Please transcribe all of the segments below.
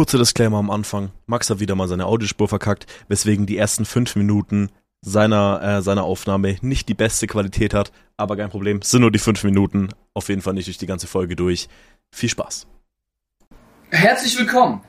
Kurzer Disclaimer am Anfang. Max hat wieder mal seine Audiospur verkackt, weswegen die ersten fünf Minuten seiner, äh, seiner Aufnahme nicht die beste Qualität hat. Aber kein Problem, sind nur die fünf Minuten. Auf jeden Fall nicht durch die ganze Folge durch. Viel Spaß. Herzlich willkommen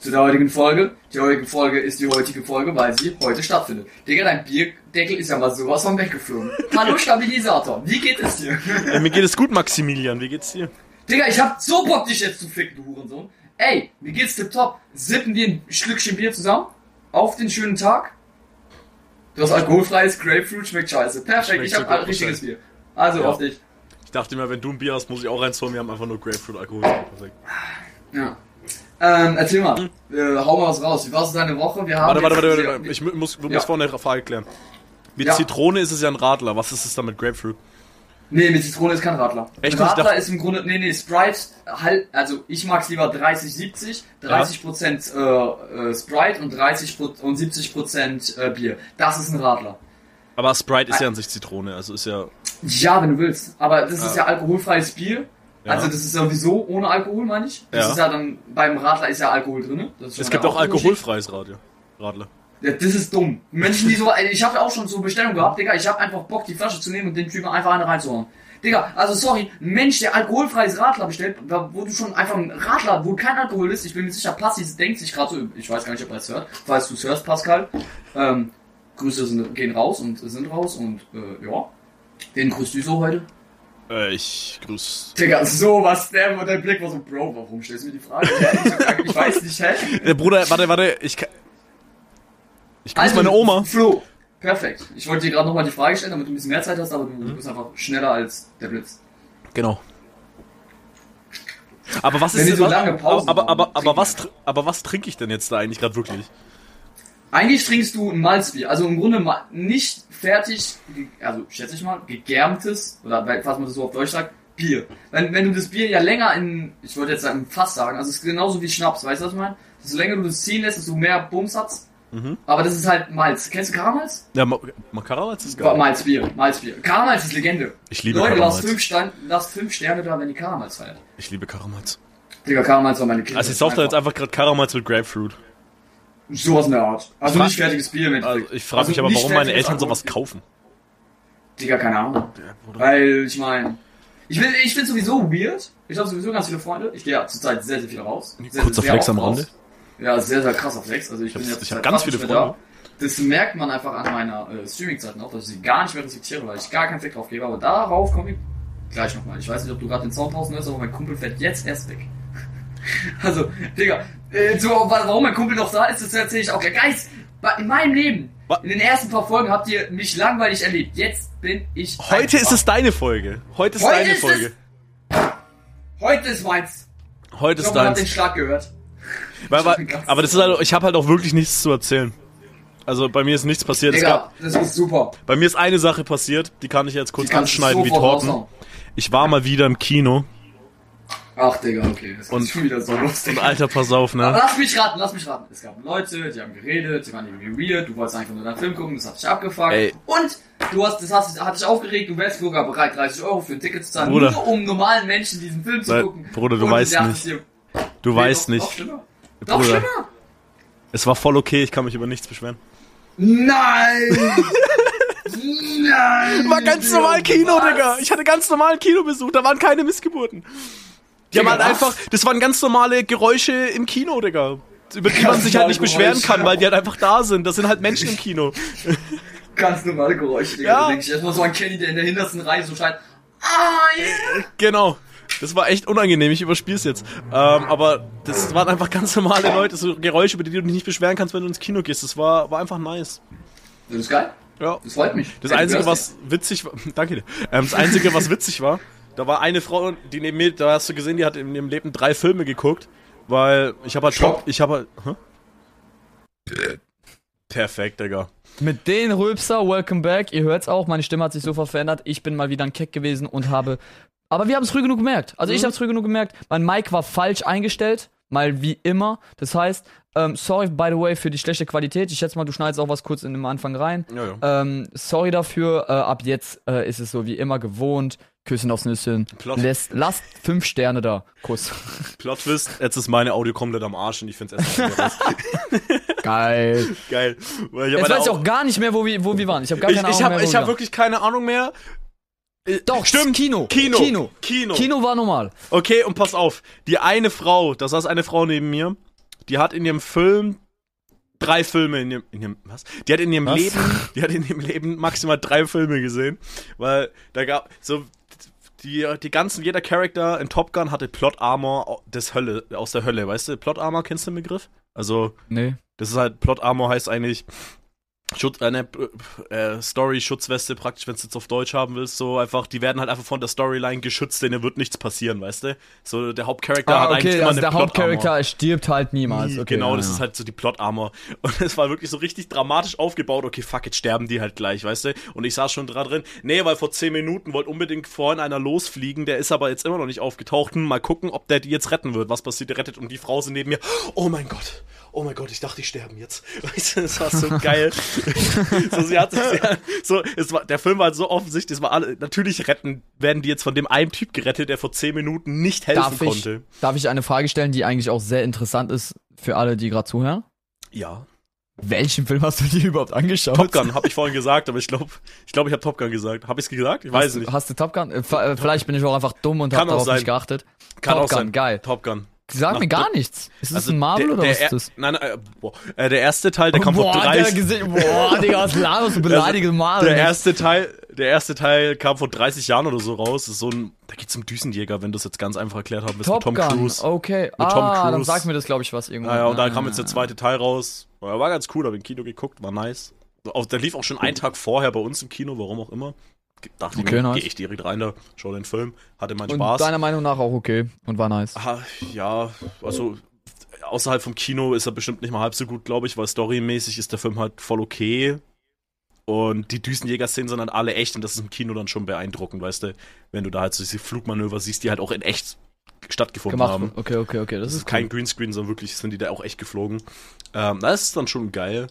zu der heutigen Folge. Die heutige Folge ist die heutige Folge, weil sie heute stattfindet. Digga, dein Bierdeckel ist ja mal sowas von weggeflogen. Hallo Stabilisator, wie geht es dir? Äh, mir geht es gut, Maximilian. Wie geht's dir? Digga, ich hab so Bock, dich jetzt zu ficken, du Hurensohn. Ey, mir geht's tipptopp. Sippen wir ein Schlückchen Bier zusammen? Auf den schönen Tag? Du hast alkoholfreies Grapefruit, schmeckt scheiße. Perfekt, Schmeckt ich so hab gut, ein richtiges. Bier. Also Ja. auf dich. Ich dachte mir, wenn du ein Bier hast, muss ich auch eins holen. Wir haben einfach nur Grapefruit-Alkohol. Perfekt. Ja. Ähm, erzähl mal. Äh, hau mal was raus. Wie war so deine Woche? Wir haben Warte, warte, warte, warte. Ich mu- muss, muss Ja. vorne eine Frage klären. Mit Ja. Zitrone ist es ja ein Radler. Was ist es dann mit Grapefruit? Nee, mit Zitrone ist kein Radler. Echt? Radler dachte- ist im Grunde, nee, nee, Sprite, halt, also ich mag's lieber 30, 70, 30 Prozent äh, äh, Sprite und 30 Pro- und 70 Prozent äh, Bier. Das ist ein Radler. Aber Sprite ist ja an sich Zitrone. Also ist ja. Ja, wenn du willst. Aber das ist Ja. ja alkoholfreies Bier. Ja. Also das ist sowieso ohne Alkohol, meine ich. Das Ja. ist ja dann, beim Radler ist ja Alkohol drin. Es gibt auch alkoholfreies Radio. Radler. Ja, das ist dumm. Menschen, die so, ich habe auch schon so Bestellung gehabt, Digga, ich habe einfach Bock, die Flasche zu nehmen und den Typen einfach eine reinzuhauen. Digga, also sorry, ein Mensch, der alkoholfreies Radler bestellt, wo du schon einfach ein Radler, wo kein Alkohol ist, ich bin mir sicher, Passi denkt sich gerade so, ich weiß gar nicht, ob er es hört, falls du es hörst, Pascal, ähm, Grüße sind, gehen raus und sind raus und, äh, ja. Wen grüßt du so heute? Äh, ich grüß. Digga, sowas, der, dein Blick war so, Bro, warum stellst du mir die Frage? ich weiß nicht, hä? Der Bruder, warte, warte, ich kann. Ich grüß Also, meine Oma. Flo, perfekt. Ich wollte dir gerade nochmal die Frage stellen, damit du ein bisschen mehr Zeit hast, aber du Mhm. bist einfach schneller als der Blitz. Genau. Aber was Wenn ist die so lange Pausen aber, haben, aber, aber, aber, trinken was, aber was trinke ich denn jetzt da eigentlich gerade wirklich? Eigentlich trinkst du ein Malzbier, also im Grunde ma- nicht fertig, also schätze ich mal, gegärmtes, oder was man das so auf Deutsch sagt, Bier. Wenn, wenn du das Bier ja länger in, ich wollte jetzt sagen, im Fass sagen, also es ist genauso wie Schnaps, weißt du, was ich meine? Desto länger du das ziehen lässt, desto mehr Bums hat's. Mhm. Aber das ist halt Malz. Kennst du Karamalz? Ja, Ma- Makarawatz ist geil. Malzbier, Malzbier. Karamalz ist Legende. Ich liebe Leute, lasst Karamalz. fünf, Stein, lasst fünf Sterne da, wenn die Karamalz feiert. Ich liebe Karamalz. Digga, Karamalz war meine Kinder. Also ich sauf da jetzt einfach gerade Karamalz mit Grapefruit. Sowas in der Art. Also nicht fertiges Bier mit. Also ich frage mich aber, warum meine Eltern sowas kaufen. Digga, keine Ahnung. Weil, ich meine, ich, will, ich finde sowieso weird. Ich habe sowieso ganz viele Freunde. Ich gehe ja zurzeit sehr, sehr viel raus. Sehr, Kurzer sehr Flex am Rande. raus. Ja, sehr, sehr krass auf Flex. Also ich, Ich bin hab- jetzt ich hab ganz viele Freunde. Da. Das merkt man einfach an meiner äh, Streaming-Zeit noch, dass ich sie gar nicht mehr respektiere, weil ich gar keinen Fleck drauf gebe. Aber darauf komme ich gleich nochmal. Ich weiß nicht, ob du gerade den Sound draußen hörst, aber mein Kumpel fährt jetzt erst weg. also, Digga, äh, so, wa- warum mein Kumpel noch da ist, das erzähle ich auch. Ja, Geist, in meinem Leben, Wa- in den ersten paar Folgen habt ihr mich langweilig erlebt. Jetzt bin ich. Heute ist es deine Folge. Heute ist Heute deine ist Folge. Heute ist meins. Heute Ich ist glaube, man hat den deins. Schlag gehört. Ganz aber das ist halt, ich habe halt auch wirklich nichts zu erzählen. Also bei mir ist nichts passiert. Es Digga, gab, das ist super. bei mir ist eine Sache passiert, die kann ich jetzt kurz anschneiden wie Torten. raushauen. Ich war mal wieder im Kino Ach, Digga, okay. Das Und- ist schon wieder so lustig. und Alter, pass auf, Aber ne? lass mich raten, lass mich raten. Es gab Leute, die haben geredet, die waren irgendwie weird, du wolltest einfach nur deinen Film gucken, das hat dich abgefuckt. Ey. Und du hast, das hast, hat dich aufgeregt, du wärst sogar bereit, 30 Euro für ein Ticket zu zahlen, Bruder. nur um normalen Menschen diesen Film zu Nein, gucken. Bruder, du Und weißt nicht. Du weißt doch, nicht. Doch Doch Bruder. schlimmer. Es war voll okay, ich kann mich über nichts beschweren. Nein! Nein! War ganz normal Kino, Digga. Ich hatte ganz normalen Kinobesuch, da waren keine Missgeburten. Die haben Digga, halt was? einfach, das waren ganz normale Geräusche im Kino, Digga. Über die man sich halt nicht beschweren Geräusche. kann, weil die halt einfach da sind. Das sind halt Menschen im Kino. Ganz normale Geräusche, Digga. Ja. Da denk ich erstmal so an Kenny, der in der hintersten Reihe so schreit. Ah, yeah! Genau. Das war echt unangenehm, ich überspiel's jetzt. Ähm, aber das waren einfach ganz normale Leute, so Geräusche, über die du dich nicht beschweren kannst, wenn du ins Kino gehst. Das war, war einfach nice. Das ist geil. Ja. Das freut mich. Das Einzige, was witzig war, danke dir. Ähm, das Einzige, was witzig war, da war eine Frau, die neben mir, da hast du gesehen, die hat in ihrem Leben drei Filme geguckt, weil ich habe halt. Top, ich habe halt, hä? Perfekt, Digga. Mit den Rülpser, welcome back. Ihr hört's auch, meine Stimme hat sich sofort verändert. Ich bin mal wieder ein Keck gewesen und habe. Aber wir haben es früh genug gemerkt. Also ich habe es früh genug gemerkt. Mein Mic war falsch eingestellt. mal wie immer. Das heißt, ähm, sorry, by the way, für die schlechte Qualität. Ich schätze mal, du schneidest auch was kurz in dem Anfang rein. Ja, ja. Ähm, sorry dafür. Äh, ab jetzt äh, ist es so wie immer gewohnt. Küssen aufs Nüsschen. Plot. Lässt, lasst fünf Sterne da. Kuss. Plot Twist, jetzt ist meine Audio komplett am Arsch und ich wieder raus. Geil. Geil. Weil ich Jetzt weiß ich Au- auch gar nicht mehr, wo wir, wo wir waren. Ich habe gar ich, keine ich Ahnung hab, mehr. ich wir hab waren. wirklich keine Ahnung mehr. Äh, Doch, stimmt. Kino. Kino. Kino. Kino. Kino war normal. Okay, und pass auf. Die eine Frau, da saß eine Frau neben mir, die hat in ihrem Film drei Filme in ihrem, in ihrem was? Die hat in ihrem Was? Leben, die hat in ihrem Leben maximal drei Filme gesehen, weil da gab so die, die ganzen, jeder Charakter in Top Gun hatte Plot Armor des Hölle, aus der Hölle, weißt du? Plot Armor, kennst du den Begriff? Also, Nee. das ist halt, Plot Armor heißt eigentlich Schutz, äh, ne, äh, Story, Schutzweste praktisch, wenn du jetzt auf Deutsch haben willst, so einfach, die werden halt einfach von der Storyline geschützt, denen wird nichts passieren, weißt du? So, der Hauptcharakter Ah, hat eigentlich okay, immer also eine der Plot Hauptcharakter stirbt halt niemals. Nie, Okay, genau, ja, das ja. ist halt so die Plot-Armor. Und es war wirklich so richtig dramatisch aufgebaut. Okay, fuck, jetzt sterben die halt gleich, weißt du? Und ich saß schon dran drin. Nee, weil vor 10 Minuten wollte unbedingt vorhin einer losfliegen. Der ist aber jetzt immer noch nicht aufgetaucht. Hm, mal gucken, ob der die jetzt retten wird. Was passiert, der rettet. Und die Frau sind neben mir. Oh mein Gott. Oh mein Gott, ich dachte, die sterben jetzt. Weißt du, das war so geil. so, sie hat, sie hat, so, es war, der Film war so offensichtlich, es war alle, natürlich retten, werden die jetzt von dem einen Typ gerettet, der vor 10 Minuten nicht helfen darf, ich, konnte. darf ich eine Frage stellen, die eigentlich auch sehr interessant ist für alle, die gerade zuhören? Ja. Welchen Film hast du dir überhaupt angeschaut? Top Gun, habe ich vorhin gesagt, aber ich glaube, ich glaube, ich habe Top Gun gesagt. Habe ich es gesagt? Ich weiß hast, nicht. Hast du Top Gun? Äh, äh, Vielleicht bin ich auch einfach dumm und habe darauf sein. nicht geachtet. Kann Top auch Gun, sein. geil. Top Gun. Sag Nach- mir gar nichts. Ist das Also ein Marvel der, oder der, was ist das? Nein, nein, äh, boah, äh, der erste Teil, der kam vor boah, 30 der Gesicht, boah, Digga, was laberst du? Beleidige Marvel. Der erste Teil, der erste Teil kam vor 30 Jahren oder so raus. Das ist so ein, da geht's um Düsenjäger, wenn du es jetzt ganz einfach erklärt haben willst, Top mit Tom Gun, Cruise. okay. Tom ah, dann Cruise. sag mir das, glaube ich, was irgendwo. Naja, und dann Ah. kam jetzt der zweite Teil raus. War ganz cool, habe im Kino geguckt, war nice. Der lief auch schon einen Tag vorher bei uns im Kino, warum auch immer. Dachte Okay, ich mir, nice. gehe ich direkt rein da, schau den Film, hatte meinen Und Spaß. deiner Meinung nach auch okay und war nice. Ah, ja, also außerhalb vom Kino ist er bestimmt nicht mal halb so gut, glaube ich, weil storymäßig ist der Film halt voll okay. Und die Düsenjäger-Szenen sind dann alle echt und das ist im Kino dann schon beeindruckend, weißt du, wenn du da halt so diese Flugmanöver siehst, die halt auch in echt stattgefunden Gemacht. haben. Okay, okay, okay. Das, Das ist ist kein cool. Greenscreen, sondern wirklich sind die da auch echt geflogen. Ähm, das ist dann schon geil.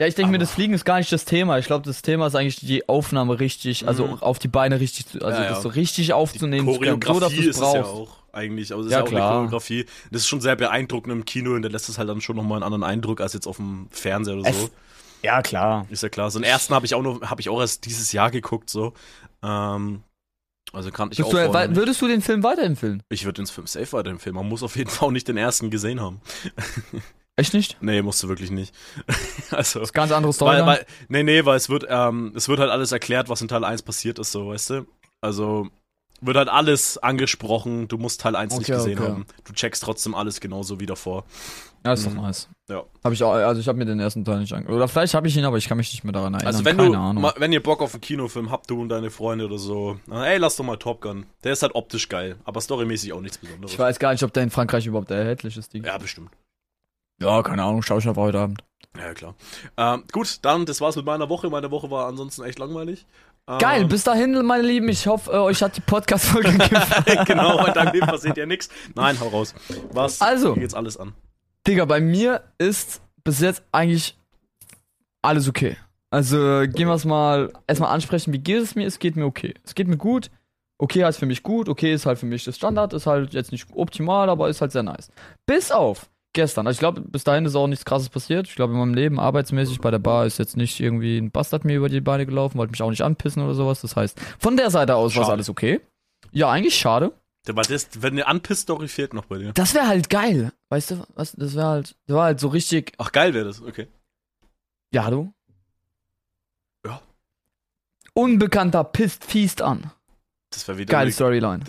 Ja, ich denke mir, das Fliegen ist gar nicht das Thema. Ich glaube, das Thema ist eigentlich die Aufnahme richtig, also Mhm. auf die Beine richtig, zu- also Ja, ja. das so richtig Die aufzunehmen, so, dass Choreografie du es ist es ja auch eigentlich, aber es ist Ja, ja, auch klar. eine Choreografie. Das ist schon sehr beeindruckend im Kino und da lässt es halt dann schon nochmal einen anderen Eindruck als jetzt auf dem Fernseher oder so. Es- Ja, klar. Ist ja klar. So einen ersten habe ich auch noch, habe ich auch erst dieses Jahr geguckt, so. Ähm, also kannte ich Bist auch du, weil- nicht. würdest du den Film weiterempfehlen? Ich würde den Film safe weiterempfehlen. Man muss auf jeden Fall auch nicht den ersten gesehen haben. Echt nicht? Nee, musst du wirklich nicht. also, Das ist ganz andere Story. weil, weil, nee, nee, weil es wird, ähm, es wird halt alles erklärt, was in Teil 1 passiert ist, so, weißt du? Also, wird halt alles angesprochen, du musst Teil 1 nicht Okay, gesehen okay. haben. Du checkst trotzdem alles genauso wie davor. ja, ist doch Mhm. nice. Ja. Hab ich auch, also ich habe mir den ersten Teil nicht angeguckt. Oder vielleicht habe ich ihn, aber ich kann mich nicht mehr daran erinnern. Also wenn Keine du, Ahnung. wenn ihr Bock auf einen Kinofilm habt, du und deine Freunde oder so, dann, ey, lass doch mal Top Gun. Der ist halt optisch geil, aber storymäßig auch nichts Besonderes. Ich weiß gar nicht, ob der in Frankreich überhaupt erhältlich ist. Die. Ja, bestimmt. Ja, keine Ahnung, schau ich einfach heute Abend. Ja, klar. Ähm, gut, dann, das war's mit meiner Woche. Meine Woche war ansonsten echt langweilig. Ähm, Geil, bis dahin, meine Lieben, ich hoffe, äh, euch hat die Podcast-Folge gefallen. genau, deinem Leben passiert ja nichts. Nein, hau raus. Was? Also. Geht's alles an. Digga, bei mir ist bis jetzt eigentlich alles okay. Also gehen wir es mal erstmal ansprechen, wie geht es mir? Es geht mir okay. Es geht mir gut. Okay heißt für mich gut, okay ist halt für mich das Standard, ist halt jetzt nicht optimal, aber ist halt sehr nice. Bis auf gestern. Also ich glaube, bis dahin ist auch nichts krasses passiert. Ich glaube, in meinem Leben arbeitsmäßig bei der Bar ist jetzt nicht irgendwie ein Bastard mir über die Beine gelaufen, wollte mich auch nicht anpissen oder sowas. Das heißt, von der Seite aus war Schade. alles okay. Ja, eigentlich schade. Aber das, wenn eine Anpiss-Story fehlt noch bei dir. Das wäre halt geil. Weißt du, was, das wäre halt, das war halt so richtig, Ach, geil wäre das, okay. Ja, du? Ja. Unbekannter pisst fiest an. Das wäre wieder, Geile Storyline.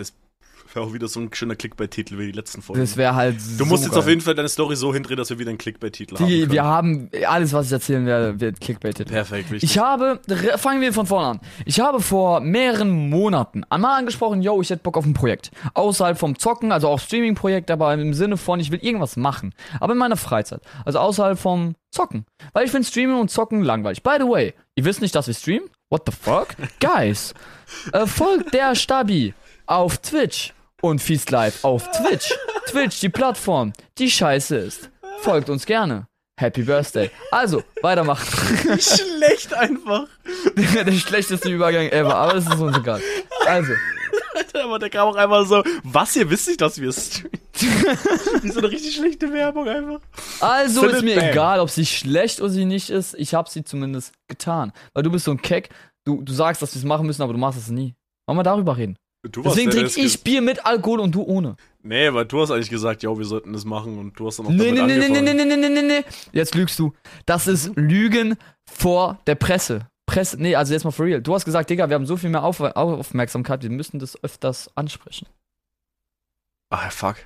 Wär auch wieder so ein schöner Clickbait-Titel wie die letzten Folgen. Das wäre halt du musst so jetzt auf jeden Fall deine Story so hindrehen, dass wir wieder einen Clickbait-Titel haben. Können. wir haben alles, was ich erzählen werde, wird clickbaited. Perfekt, wichtig. Ich habe, fangen wir von vorne an. Ich habe vor mehreren Monaten einmal angesprochen, yo, ich hätte Bock auf ein Projekt. Außerhalb vom Zocken, also auch Streaming-Projekt, aber im Sinne von, ich will irgendwas machen. Aber in meiner Freizeit. Also außerhalb vom Zocken. Weil ich finde Streamen und Zocken langweilig. By the way, ihr wisst nicht, dass wir streamen? What the fuck? Guys, äh, folgt der Stabi auf Twitch und Feast Live auf Twitch. Twitch, die Plattform, die scheiße ist. Folgt uns gerne. Happy Birthday. Also, weitermachen. Schlecht einfach. Der schlechteste Übergang ever, aber das ist uns egal. Also, Aber der kam auch einfach so, was, ihr wisst nicht, dass wir streamen. Wie so eine richtig schlechte Werbung einfach. also Philip ist mir Bang. egal, ob sie schlecht oder sie nicht ist. Ich habe sie zumindest getan. Weil du bist so ein Keck. Du, du sagst, dass wir es machen müssen, aber du machst es nie. Wollen wir darüber reden? Du Deswegen trinke ich Bier mit Alkohol und du ohne. Nee, weil du hast eigentlich gesagt, ja, wir sollten das machen und du hast dann auch Nee, nee, damit nee, nee, nee, angefangen. nee, nee, nee, nee, nee. Jetzt lügst du. Das ist Lügen vor der Presse. Presse, nee, also jetzt mal for real. Du hast gesagt, Digga, wir haben so viel mehr Auf Aufmerksamkeit, wir müssen das öfters ansprechen. Ah, fuck.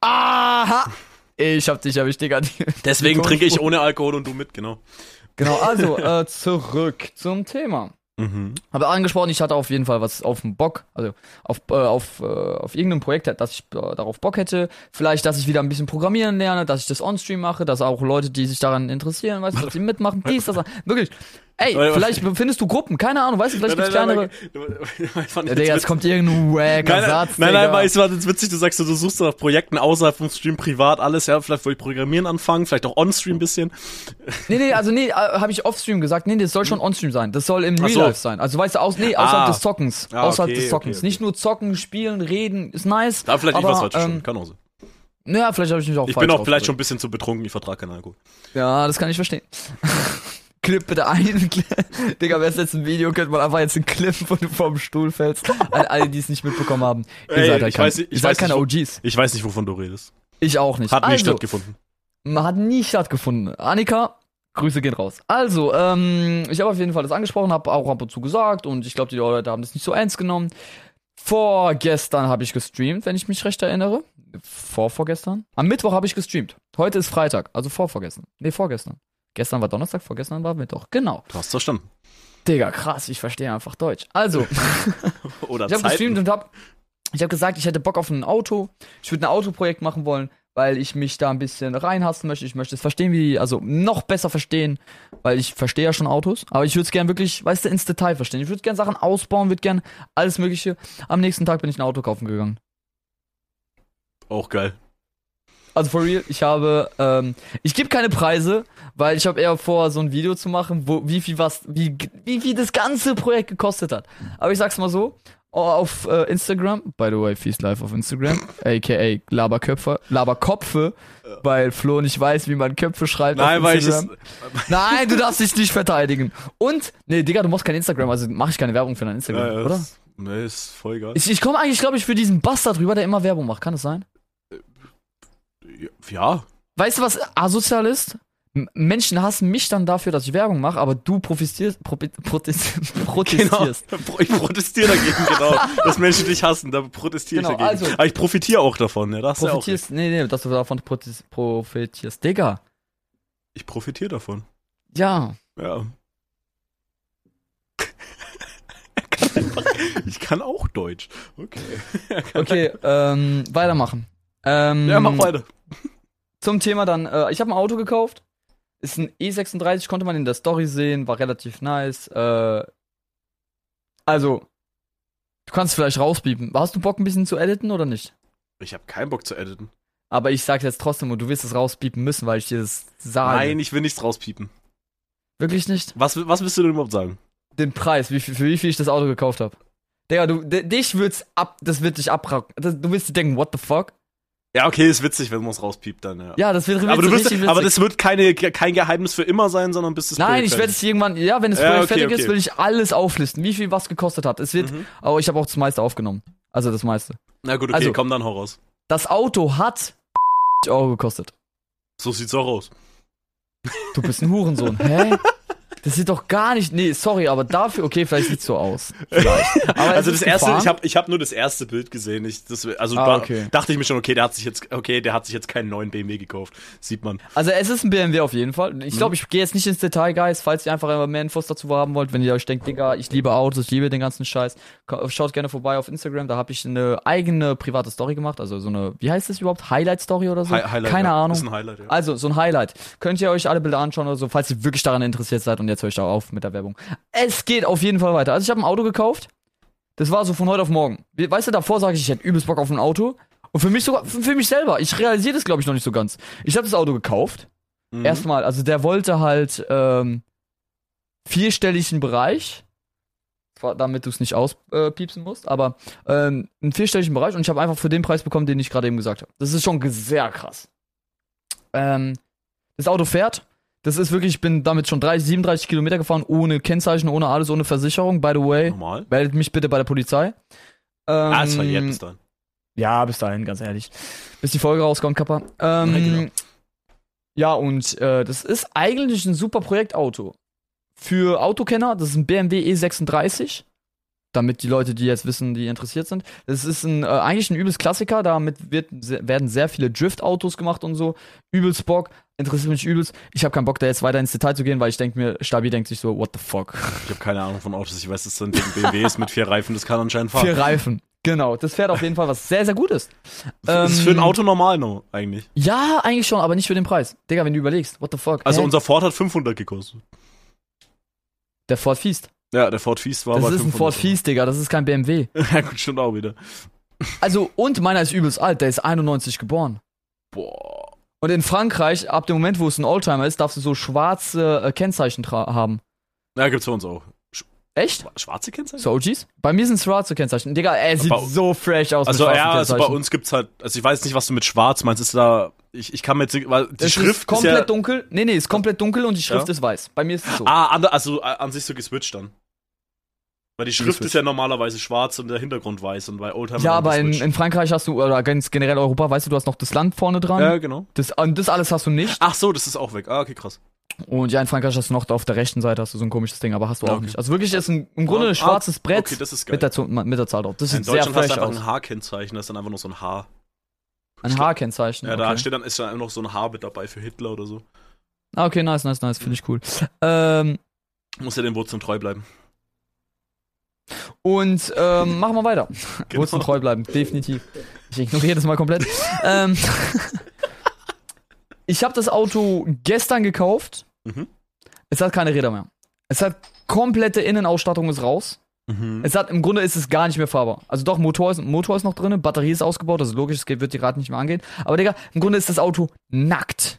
Aha! Ich hab dich erwischt, Digga. Deswegen trinke ich ohne Alkohol und du mit, genau. Genau, also, äh, zurück zum Thema. Mhm. Habe angesprochen, ich hatte auf jeden Fall was auf dem Bock, also auf, äh, auf, äh, auf irgendeinem Projekt, dass ich äh, darauf Bock hätte. Vielleicht, dass ich wieder ein bisschen programmieren lerne, dass ich das on-stream mache, dass auch Leute, die sich daran interessieren, weißt du, dass sie mitmachen, dies, das, wirklich. Ey, vielleicht findest du Gruppen, keine Ahnung, weißt du, vielleicht gibt's kleinere. Ja, Digga, jetzt kommt irgendein wacker Nein, nein, Satz, nein, nein, weil es war jetzt witzig, du sagst, du suchst nach Projekten außerhalb vom Stream privat, alles, ja, vielleicht wollte ich Programmieren anfangen, vielleicht auch on-stream ein bisschen. Nee, nee, also nee, äh, habe ich off-stream gesagt. Nee, nee, das soll schon on-stream sein. Das soll im Real so. Life sein. Also weißt du, aus, nee, außerhalb Ah. des Zockens. Ah, außerhalb okay, des Zockens. okay, okay. Nicht nur zocken, spielen, reden, ist nice. Da vielleicht ich aber, was falsch ähm, verstanden, kann auch sein. Ja, vielleicht habe ich mich auch Ich bin auch vielleicht schon ein bisschen zu betrunken, ich vertrage keinen Alkohol. Ja, das kann ich verstehen. Clip bitte ein. Digga, wer ist jetzt ein Video, könnte man einfach jetzt einen Clip, wo du vom Stuhl fällst. An alle, die es nicht mitbekommen haben. Ihr Ey, seid halt ich kein, weiß ich seid weiß keine nicht, OGs. Ich weiß nicht, wovon du redest. Ich auch nicht. Hat nie also, stattgefunden. Hat nie stattgefunden. Annika, Grüße gehen raus. Also, ähm, ich habe auf jeden Fall das angesprochen, habe auch ab und zu gesagt und ich glaube, die Leute haben das nicht so ernst genommen. Vorgestern habe ich gestreamt, wenn ich mich recht erinnere. Vorvorgestern? Am Mittwoch habe ich gestreamt. Heute ist Freitag, also vorvorgestern. Nee, vorgestern. Gestern war Donnerstag, vorgestern war Mittwoch. Genau. Du hast verstanden. Digga, krass, ich verstehe einfach Deutsch. Also, Oder ich habe gestreamt und habe ich habe gesagt, ich hätte Bock auf ein Auto. Ich würde ein Autoprojekt machen wollen, weil ich mich da ein bisschen reinhassen möchte. Ich möchte es verstehen, wie, also noch besser verstehen, weil ich verstehe ja schon Autos. Aber ich würde es gern wirklich, weißt du, ins Detail verstehen. Ich würde gern Sachen ausbauen, würde gern alles Mögliche. Am nächsten Tag bin ich ein Auto kaufen gegangen. Auch geil. Also for real, ich habe, ähm, ich gebe keine Preise, weil ich habe eher vor, so ein Video zu machen, wo wie viel was, wie wie viel das ganze Projekt gekostet hat. Aber ich sag's mal so, auf äh, Instagram, by the way, Feast Live auf Instagram, aka Laberköpfe, Laberkopfe, weil Flo nicht weiß, wie man Köpfe schreibt Nein, weil ich es. Nein, du darfst dich nicht verteidigen. Und, nee, Digga, du machst kein Instagram, also mache ich keine Werbung für dein Instagram, Ja, ja, oder? ist- Nee, ist voll egal. Ich, ich komme eigentlich, glaube ich, für diesen Bastard rüber, der immer Werbung macht. Kann das sein? Ja. Weißt du, was asozial ist? Menschen hassen mich dann dafür, dass ich Werbung mache, aber du profitierst, profi- protest- Genau. protestierst. Ich protestiere dagegen, genau. Dass Menschen dich hassen, da protestiere Genau, ich dagegen. also- Aber ich profitiere auch davon, ja. Das ist ja auch. Profitierst, nee, nee, dass du davon profitierst. Digga, Ich profitiere davon. ja. Ja. Ich kann auch Deutsch. Okay. Okay, ähm, weitermachen. Ähm, Ja, mach weiter. Zum Thema dann, äh, ich habe ein Auto gekauft. Ist ein E36, konnte man in der Story sehen, war relativ nice. Äh, also, du kannst vielleicht rausbiepen. Hast du Bock ein bisschen zu editen oder nicht? Ich habe keinen Bock zu editen. Aber ich sag's jetzt trotzdem und du wirst es rauspiepen müssen, weil ich dir das sage. Nein, ich will nichts rauspiepen. Wirklich nicht? Was, was willst du denn überhaupt sagen? Den Preis, wie viel, für wie viel ich das Auto gekauft habe. Digga, du, dich wird's ab, das wird dich abrocken. Das, du wirst dir denken, what the fuck? Ja, okay, ist witzig, wenn man es rauspiept dann, ja. Ja, das wird aber, du wirst, richtig witzig. aber das wird keine, kein Geheimnis für immer sein, sondern bis das Nein, Projekt ich werde es irgendwann, ja, wenn das Ja, okay, fertig okay. ist, will ich alles auflisten, wie viel was gekostet hat. Es wird, Mhm. aber ich habe auch das meiste aufgenommen. Also das meiste. Na gut, okay, Also- komm dann raus. Das Auto hat Euro gekostet. So sieht's auch aus. Du bist ein Hurensohn. Hä? Das sieht doch gar nicht. Nee, sorry, aber dafür, okay, vielleicht sieht's so aus. Also das erste, gefahren. ich habe ich hab nur das erste Bild gesehen. Ich, das, also Ah, okay. dachte ich mir schon, okay, der hat sich jetzt, okay, der hat sich jetzt keinen neuen BMW gekauft. Sieht man. Also es ist ein BMW auf jeden Fall. Ich Mhm. glaube, ich gehe jetzt nicht ins Detail, Guys, falls ihr einfach mehr Infos dazu haben wollt. Wenn ihr euch denkt, Digga, ich liebe Autos, ich liebe den ganzen Scheiß, schaut gerne vorbei auf Instagram. Da habe ich eine eigene private Story gemacht. Also so eine, wie heißt das überhaupt? Highlight-Story oder so? Hi- Highlight, Keine ja. Ahnung. Ist ein Highlight, ja. Also, so ein Highlight. Könnt ihr euch alle Bilder anschauen oder so, falls ihr wirklich daran interessiert seid und jetzt höre ich da auf mit der Werbung. Es geht auf jeden Fall weiter. Also, ich habe ein Auto gekauft. Das war so von heute auf morgen. We- Weißt du, davor sage ich, ich hätte übelst Bock auf ein Auto. Und für mich sogar, für, mich selber, ich realisiere das, glaube ich, noch nicht so ganz. Ich habe das Auto gekauft. Mhm. Erstmal, also der wollte halt ähm, vierstelligen Bereich. Damit du es nicht auspiepsen äh, musst, aber ähm, einen vierstelligen Bereich und ich habe einfach für den Preis bekommen, den ich gerade eben gesagt habe. Das ist schon sehr krass. Ähm, das Auto fährt. Das ist wirklich, ich bin damit schon 30, 37 Kilometer gefahren, ohne Kennzeichen, ohne alles, ohne Versicherung. By the way, Normal. meldet mich bitte bei der Polizei. Ähm, Ah, es verjährt bis dahin. ja, bis dahin, ganz ehrlich. Bis die Folge rauskommt, Kappa. Ähm, Ja, genau. Ja, und äh, das ist eigentlich ein super Projektauto. Für Autokenner, das ist ein BMW E36. Damit die Leute, die jetzt wissen, die interessiert sind. Das ist ein, äh, eigentlich ein übelst Klassiker. Damit wird, werden sehr viele Drift-Autos gemacht und so. Übelst Bock. Interessiert mich übelst. Ich habe keinen Bock, da jetzt weiter ins Detail zu gehen, weil ich denke mir, Stabi denkt sich so, what the fuck. Ich habe keine Ahnung von Autos. Ich weiß, dass es ein BMW ist mit vier Reifen. Das kann anscheinend fahren. Vier Reifen. Genau, das fährt auf jeden Fall was sehr, sehr gut ist. Das ist Ähm, für ein Auto normal noch, eigentlich. Ja, eigentlich schon, aber nicht für den Preis. Digga, wenn du überlegst, what the fuck. Also Hä? unser Ford hat 500 gekostet. der Ford Fiest. Ja, der Ford Fiest war Das bei ist ein 500 Ford Fiest, Digga, das ist kein BMW. ja, gut, stimmt auch wieder. Also, und meiner ist übelst alt, der ist 91 geboren. Boah. Und in Frankreich, ab dem Moment, wo es ein Oldtimer ist, darfst du so schwarze äh, Kennzeichen haben. Ja, gibt's für uns auch. Echt? Schwarze Kennzeichen? So OGs? Bei mir sind schwarze Kennzeichen. Digga, er sieht Bei- so fresh aus Also ja, also bei uns gibt's halt, also ich weiß nicht, was du mit Schwarz meinst. Ist da, ich, ich kann mir jetzt, weil die es Schrift ist komplett ist ja, dunkel. Nee, nee, ist komplett dunkel und die Schrift Ja? ist weiß. Bei mir ist es so. ah, an, also äh, an sich so geswitcht dann. Weil die Schrift ist ja normalerweise schwarz und der Hintergrund weiß und bei Oldtimer ja, aber in, in Frankreich hast du, oder ganz generell Europa, weißt du, du hast noch das Land vorne dran. Ja, genau. Das, und das alles hast du nicht. Ach so, das ist auch weg. Ah, okay, krass. Und ja, in Frankreich hast du noch auf der rechten Seite hast du so ein komisches Ding, aber hast du Ja, auch okay. nicht. Also wirklich ist ein, im Grunde Ah, ein schwarzes Brett Okay, das ist geil. mit, der, mit der Zahl drauf. Das in sieht sehr Deutschland hast du einfach aus. ein H-Kennzeichen, das ist dann einfach noch so ein H. Ein H-Kennzeichen. Ja, da okay. steht dann, ist dann noch so ein H mit dabei für Hitler oder so. Ah, okay, nice, nice, nice, finde ich cool. Ähm, Muss ja den Wurzeln treu bleiben. und ähm, machen wir weiter. Genau. Wurzeln treu bleiben, definitiv. Ich ignoriere das mal komplett. ähm, ich habe das Auto gestern gekauft. Mhm. Es hat keine Räder mehr. Es hat komplette Innenausstattung ist raus. Mhm. Es hat, im Grunde ist es gar nicht mehr fahrbar. Also doch, Motor ist, Motor ist noch drin, Batterie ist ausgebaut, also logisch, es wird die Rad nicht mehr angehen. Aber Digga, im Grunde ist das Auto nackt.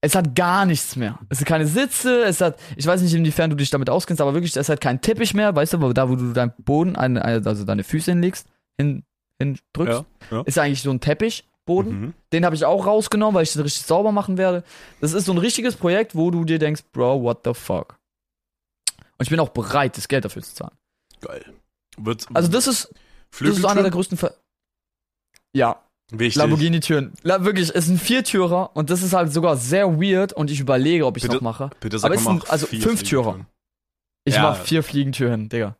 Es hat gar nichts mehr. Es hat keine Sitze, es hat, ich weiß nicht, inwiefern du dich damit auskennst, aber wirklich, es hat keinen Teppich mehr, weißt du, da wo du deinen Boden, also deine Füße hinlegst, hin, hin drückst, Ja, ja. ist eigentlich so ein Teppichboden. Mhm. Den habe ich auch rausgenommen, weil ich den richtig sauber machen werde. Das ist so ein richtiges Projekt, wo du dir denkst, Bro, what the fuck. Und ich bin auch bereit, das Geld dafür zu zahlen. Geil. Wird, Also das ist, das ist einer der größten Ver Ja, Wichtig. Lamborghini-Türen. La wirklich, es sind Viertürer und das ist halt sogar sehr weird und ich überlege, ob ich Bitte- noch mache. Bitte sag Aber mal, es mach sind also Fünftürer. Ich Ja. mach vier Fliegentüren, Digga.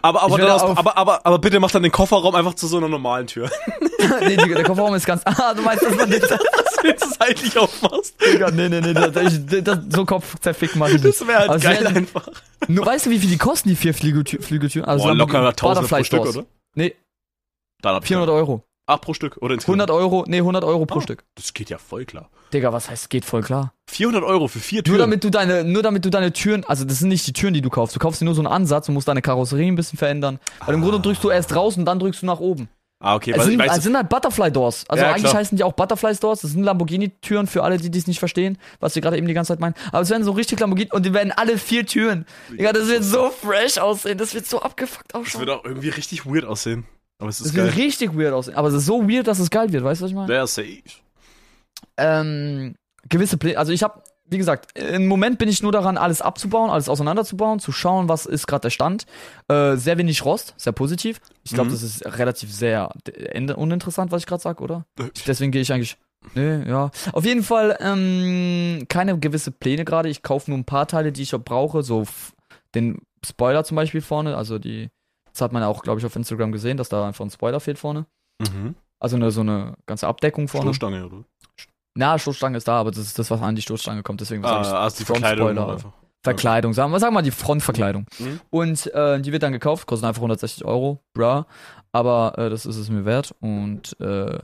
Aber, aber, Ich will dann aus, auf- aber, aber, aber bitte mach dann den Kofferraum einfach zu so einer normalen Tür. nee, Digga, der Kofferraum ist ganz. Ah, du meinst, dass man den. Seitlich aufmachst. Digga, nee, nee, nee, das, ich, das, so Kopf zerfickt mach ich nicht. Das wäre halt Aber geil werden- einfach. Nur, weißt du, wie viel die kosten, die vier Flügeltü Flügeltüren? Also Boah, locker 1000 pro Stück, oder? Nee, ich 400 Euro. Ach, pro Stück. Oder insgesamt. 100 Euro, nee, 100 Euro pro Oh. Stück. Das geht ja voll klar. Digga, was heißt, geht voll klar. 400 Euro für vier Nur Türen. damit du deine, nur damit du deine Türen, also das sind nicht die Türen, die du kaufst. Du kaufst dir nur so einen Ansatz und musst deine Karosserie ein bisschen verändern. Weil im Grunde drückst du erst raus und dann drückst du nach oben. Ah, okay. Es Weil, sind, weißt es sind halt Butterfly Doors. Also Ja, eigentlich klar. heißen die auch Butterfly Doors. Das sind Lamborghini-Türen für alle, die dies nicht verstehen, was wir gerade eben die ganze Zeit meinen. Aber es werden so richtig Lamborghini und die werden alle vier Türen. Digga, das wird so fresh aussehen. Das wird so abgefuckt das aussehen. wird auch irgendwie richtig weird aussehen. Aber es Das ist wird geil. richtig weird aussehen. Aber es ist so weird, dass es geil wird. Weißt du, was ich meine? Wer safe. ähm, gewisse Pläne. Also ich habe, wie gesagt, im Moment bin ich nur daran, alles abzubauen, alles auseinanderzubauen, zu schauen, was ist gerade der Stand. Äh, sehr wenig Rost, sehr positiv. Ich glaube, Mhm. das ist relativ sehr ende- uninteressant, was ich gerade sag, oder? Deswegen gehe ich eigentlich. Nee, ja. Auf jeden Fall ähm, keine gewisse Pläne gerade. Ich kaufe nur ein paar Teile, die ich auch brauche. So den Spoiler zum Beispiel vorne. Also die. Das hat man ja auch, glaube ich, auf Instagram gesehen, dass da einfach ein Spoiler fehlt vorne. Mhm. Also eine, so eine ganze Abdeckung vorne. Stoßstange, oder? Na, Stoßstange ist da, aber das ist das, was an die Stoßstange kommt. Deswegen sag ich Ah, also die Frontspoiler. Verkleidung einfach. Verkleidung. Sagen wir, sagen wir mal die Frontverkleidung. Mhm. Und äh, die wird dann gekauft, kostet einfach 160 Euro, bruh. Aber äh, das ist es mir wert. Und äh,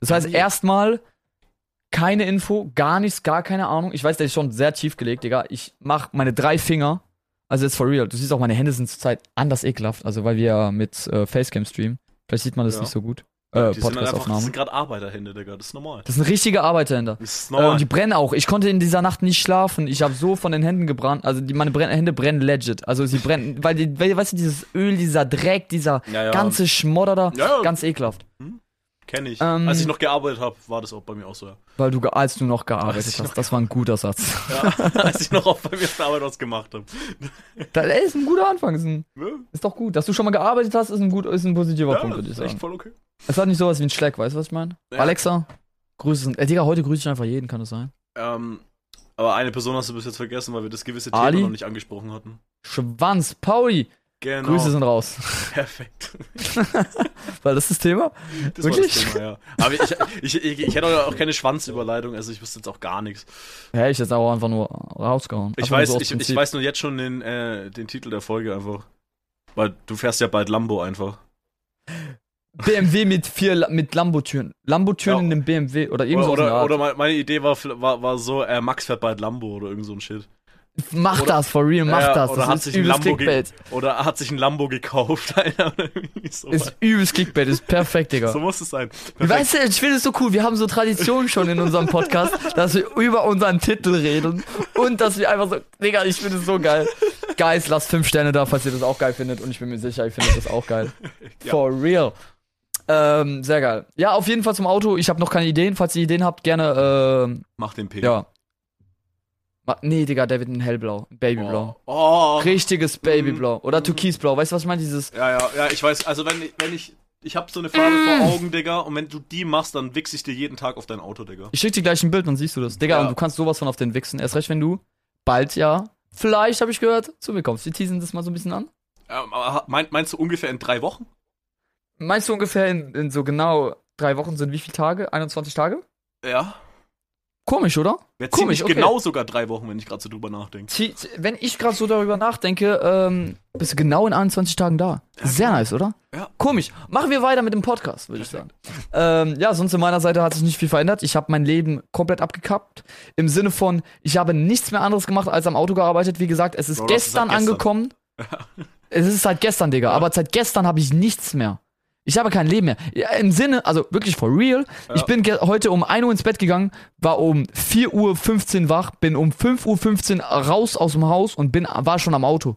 das heißt, erstmal keine Info, gar nichts, gar keine Ahnung. Ich weiß, der ist schon sehr tief gelegt, Digga. Ich mach meine drei Finger Also jetzt for real. Du siehst auch, meine Hände sind zurzeit anders ekelhaft. Also weil wir ja mit äh, Facecam streamen. Vielleicht sieht man das Ja. nicht so gut. Äh, die sind halt einfach, das sind gerade Arbeiterhände, Digga, das ist normal. Das sind richtige Arbeiterhände. Das ist Äh, normal. und die brennen auch. Ich konnte in dieser Nacht nicht schlafen. Ich habe so von den Händen gebrannt. Also die, meine Brenn Hände brennen legit. Also sie brennen, weil die, weil, weißt du, dieses Öl, dieser Dreck, dieser ja, ja. ganze Schmodder da, Ja, ja. ganz ekelhaft. Kenn ich. Ähm, Als ich noch gearbeitet habe, war das auch bei mir auch so. Ja. Weil du, als du noch gearbeitet hast. noch Das war ein guter Satz. Ja, als ich noch auf bei mir auf der Arbeit was gemacht habe. Das ist ein guter Anfang. Ist, ein, Ja, ist doch gut. Dass du schon mal gearbeitet hast, ist ein, gut, ist ein positiver ja, Punkt, würde ich ist echt sagen. voll okay. Es hat nicht sowas wie ein Schleck, weißt du, was ich meine? Alexa, Grüße. Äh, Digga, heute grüße ich einfach jeden, kann das sein? Ähm, aber eine Person hast du bis jetzt vergessen, weil wir das gewisse Ali? Thema noch nicht angesprochen hatten. Schwanz, Pauli. Genau. Grüße sind raus. Perfekt. Weil das ist das Thema? Das Wirklich? war das Thema, ja. Aber ich, ich, ich, ich hätte auch keine Schwanzüberleitung, also ich wüsste jetzt auch gar nichts. Ja, ich jetzt auch einfach nur rausgehauen. Ich Einfach weiß, so ich, weiß nur jetzt schon den, äh, den Titel der Folge einfach. Weil du fährst ja bald Lambo einfach. BMW mit vier mit Lambo-Türen. Lambo-Türen Ja. in dem BMW oder Oder, irgend so oder, Art. oder meine Idee war, war, war so, äh, Max fährt bald Lambo oder irgend so ein Shit. Mach oder- das, for real, mach Ja, das. oder das hat ist sich ein Lambo Clickbait. Oder hat sich ein Lambo gekauft, Alter. Oder irgendwie so, Ist übelst Clickbait, ist perfekt, Digga. so muss es sein. Weißt du, ich finde es so cool, wir haben so Tradition schon in unserem Podcast, dass wir über unseren Titel reden und dass wir einfach so, Digga, ich finde es so geil. Guys, lasst fünf Sterne da, falls ihr das auch geil findet und ich bin mir sicher, ihr findet das auch geil. Ja. For real. Ähm, sehr geil. Ja, auf jeden Fall zum Auto. Ich habe noch keine Ideen. Falls ihr Ideen habt, gerne, ähm, Mach den P. ja. Nee, Digga, der wird ein hellblau. Babyblau. Oh. oh. Richtiges Babyblau. Oder türkisblau. Weißt du, was ich meine? Dieses. Ja, ja, ja, ich weiß, also wenn, ich- wenn ich, ich hab so eine Farbe Mm. vor Augen, Digga, und wenn du die machst, dann wichse ich dir jeden Tag auf dein Auto, Digga. Ich schick dir gleich ein Bild, dann siehst du das. Digga, Ja. und du kannst sowas von auf den wichsen. Erst recht, wenn du bald ja, vielleicht habe ich gehört, zu mir kommst. Wir teasen das mal so ein bisschen an. Ähm, mein, meinst du ungefähr in drei Wochen? Meinst du ungefähr in, in so genau drei Wochen sind wie viele Tage? 21 Tage? Ja. Komisch, oder? Wäre Komisch, okay. genau sogar drei Wochen, wenn ich gerade so drüber nachdenke. Wenn ich gerade so darüber nachdenke, ähm, bist du genau in 21 Tagen da. Sehr nice, oder? Ja. Komisch. Machen wir weiter mit dem Podcast, würde ich sagen. Ähm, ja, sonst in meiner Seite hat sich nicht viel verändert. Ich habe mein Leben komplett abgekappt. Im Sinne von, ich habe nichts mehr anderes gemacht, als am Auto gearbeitet. Wie gesagt, es ist Bro, ist gestern gestern. angekommen. es ist seit gestern, Digga. Aber seit gestern habe ich nichts mehr. Ich habe kein Leben mehr. Ja, Im Sinne, also wirklich for real. Ich bin heute um 1 Uhr ins Bett gegangen, war um 4.15 Uhr wach, bin um 5.15 Uhr raus aus dem Haus und bin, war schon am Auto.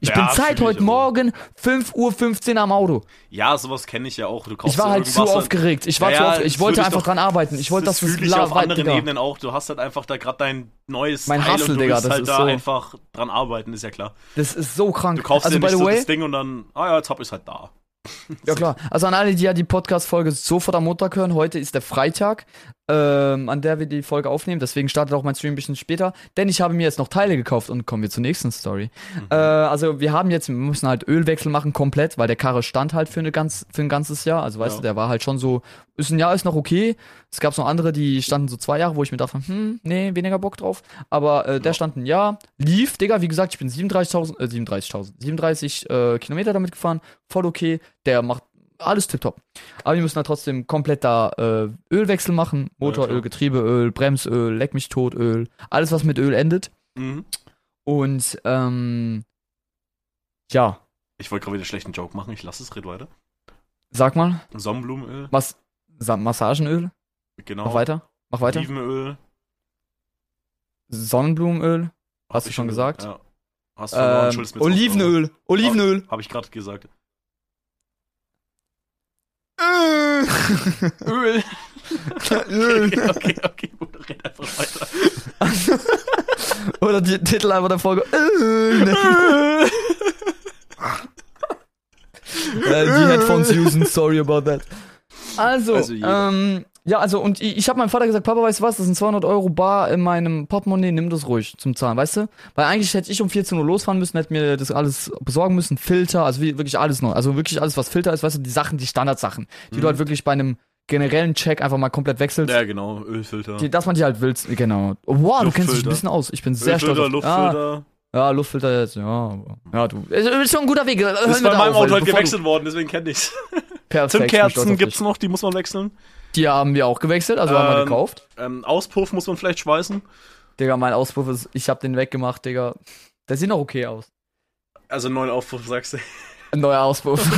Ich Ja, bin seit ich heute. Morgen 5.15 Uhr am Auto. Ja, sowas kenne ich ja auch. Du kaufst Ich war halt zu aufgeregt. Ich war Ja, zu ja, aufgeregt. Ich wollte einfach doch- dran arbeiten. Ich wollte, dass das es fühle ich auf anderen Digga. Ebenen auch. Du hast halt einfach da gerade dein neues Mein Teil Hustle, und du Digga, willst das halt ist da so. einfach dran arbeiten, ist ja klar. Das ist so krank. Du kaufst also, dir nicht so way, das Ding und dann, ah ja, jetzt hab ich's halt da. Ja klar. Also an alle, die ja die Podcast-Folge sofort am Montag hören, heute ist der Freitag, ähm, an der wir die Folge aufnehmen. Deswegen startet auch mein Stream ein bisschen später. Denn ich habe mir jetzt noch Teile gekauft und kommen wir zur nächsten Story. Äh, also wir haben jetzt, wir müssen halt Ölwechsel machen komplett, weil der Karre stand halt für, eine ganz, für ein ganzes Jahr. Also weißt Ja. du, der war halt schon so, ist ein Jahr ist noch okay. Es gab noch andere, die standen so zwei Jahre, wo ich mir dachte, hm, nee, weniger Bock drauf. Aber äh, der Ja. stand ein Jahr, lief, Digga, wie gesagt, ich bin 37.000, äh, 37.000, 37 äh, Kilometer damit gefahren, voll okay. Der macht alles tipptopp. Aber wir müssen da trotzdem komplett da äh, Ölwechsel machen. Motoröl, klar. Getriebeöl, Bremsöl, Leck mich tot Öl. Alles, was mit Öl endet. Mhm. Und ähm, ja, Ich wollte gerade wieder einen schlechten Joke machen, ich lasse es, red weiter. sag mal, Sonnenblumenöl, was Sa Massagenöl? genau. Mach weiter. Mach weiter. Olivenöl. Sonnenblumenöl. Hast du schon gesagt? Ja. Hast verloren, Ähm, schuldest mir 20 Euro. Olivenöl. Olivenöl. Hab ich gerade gesagt. Öl. Okay, okay, okay, gut, red einfach weiter. Oder die Titel einfach der Folge. Öl. äh, die Headphones usen, sorry about that. Also, Also ähm, ja, also, und ich, ich habe meinem Vater gesagt, Papa, weißt du was, das sind 200 Euro bar in meinem Portemonnaie, nimm das ruhig zum Zahlen, weißt du? Weil eigentlich hätte ich um 14 Uhr losfahren müssen, hätte mir das alles besorgen müssen, Filter, also wirklich alles noch, also wirklich alles, was Filter ist, weißt du, die Sachen, die Standardsachen, die Mhm. du halt wirklich bei einem generellen Check einfach mal komplett wechselst. Ja, genau, Ölfilter. Die, dass man die halt willst, genau. Wow, du kennst dich ein bisschen aus. Ich bin sehr stolz. Luftfilter. Ah, ja, Luftfilter jetzt, ja. Ja, du. Ist, schon ein guter Weg. Hören ist bei meinem auf, Auto halt gewechselt worden, deswegen kenne ich's. Perfekt, Zündkerzen gibt's noch, die muss man wechseln. Die haben wir auch gewechselt, also haben wir Ähm, gekauft. Ähm, Auspuff muss man vielleicht schweißen. Digga, mein Auspuff ist, ich hab den weggemacht, Digga. Der sieht noch okay aus. Also einen neuen Aufruf, sagst du. Ein neuer Auspuff.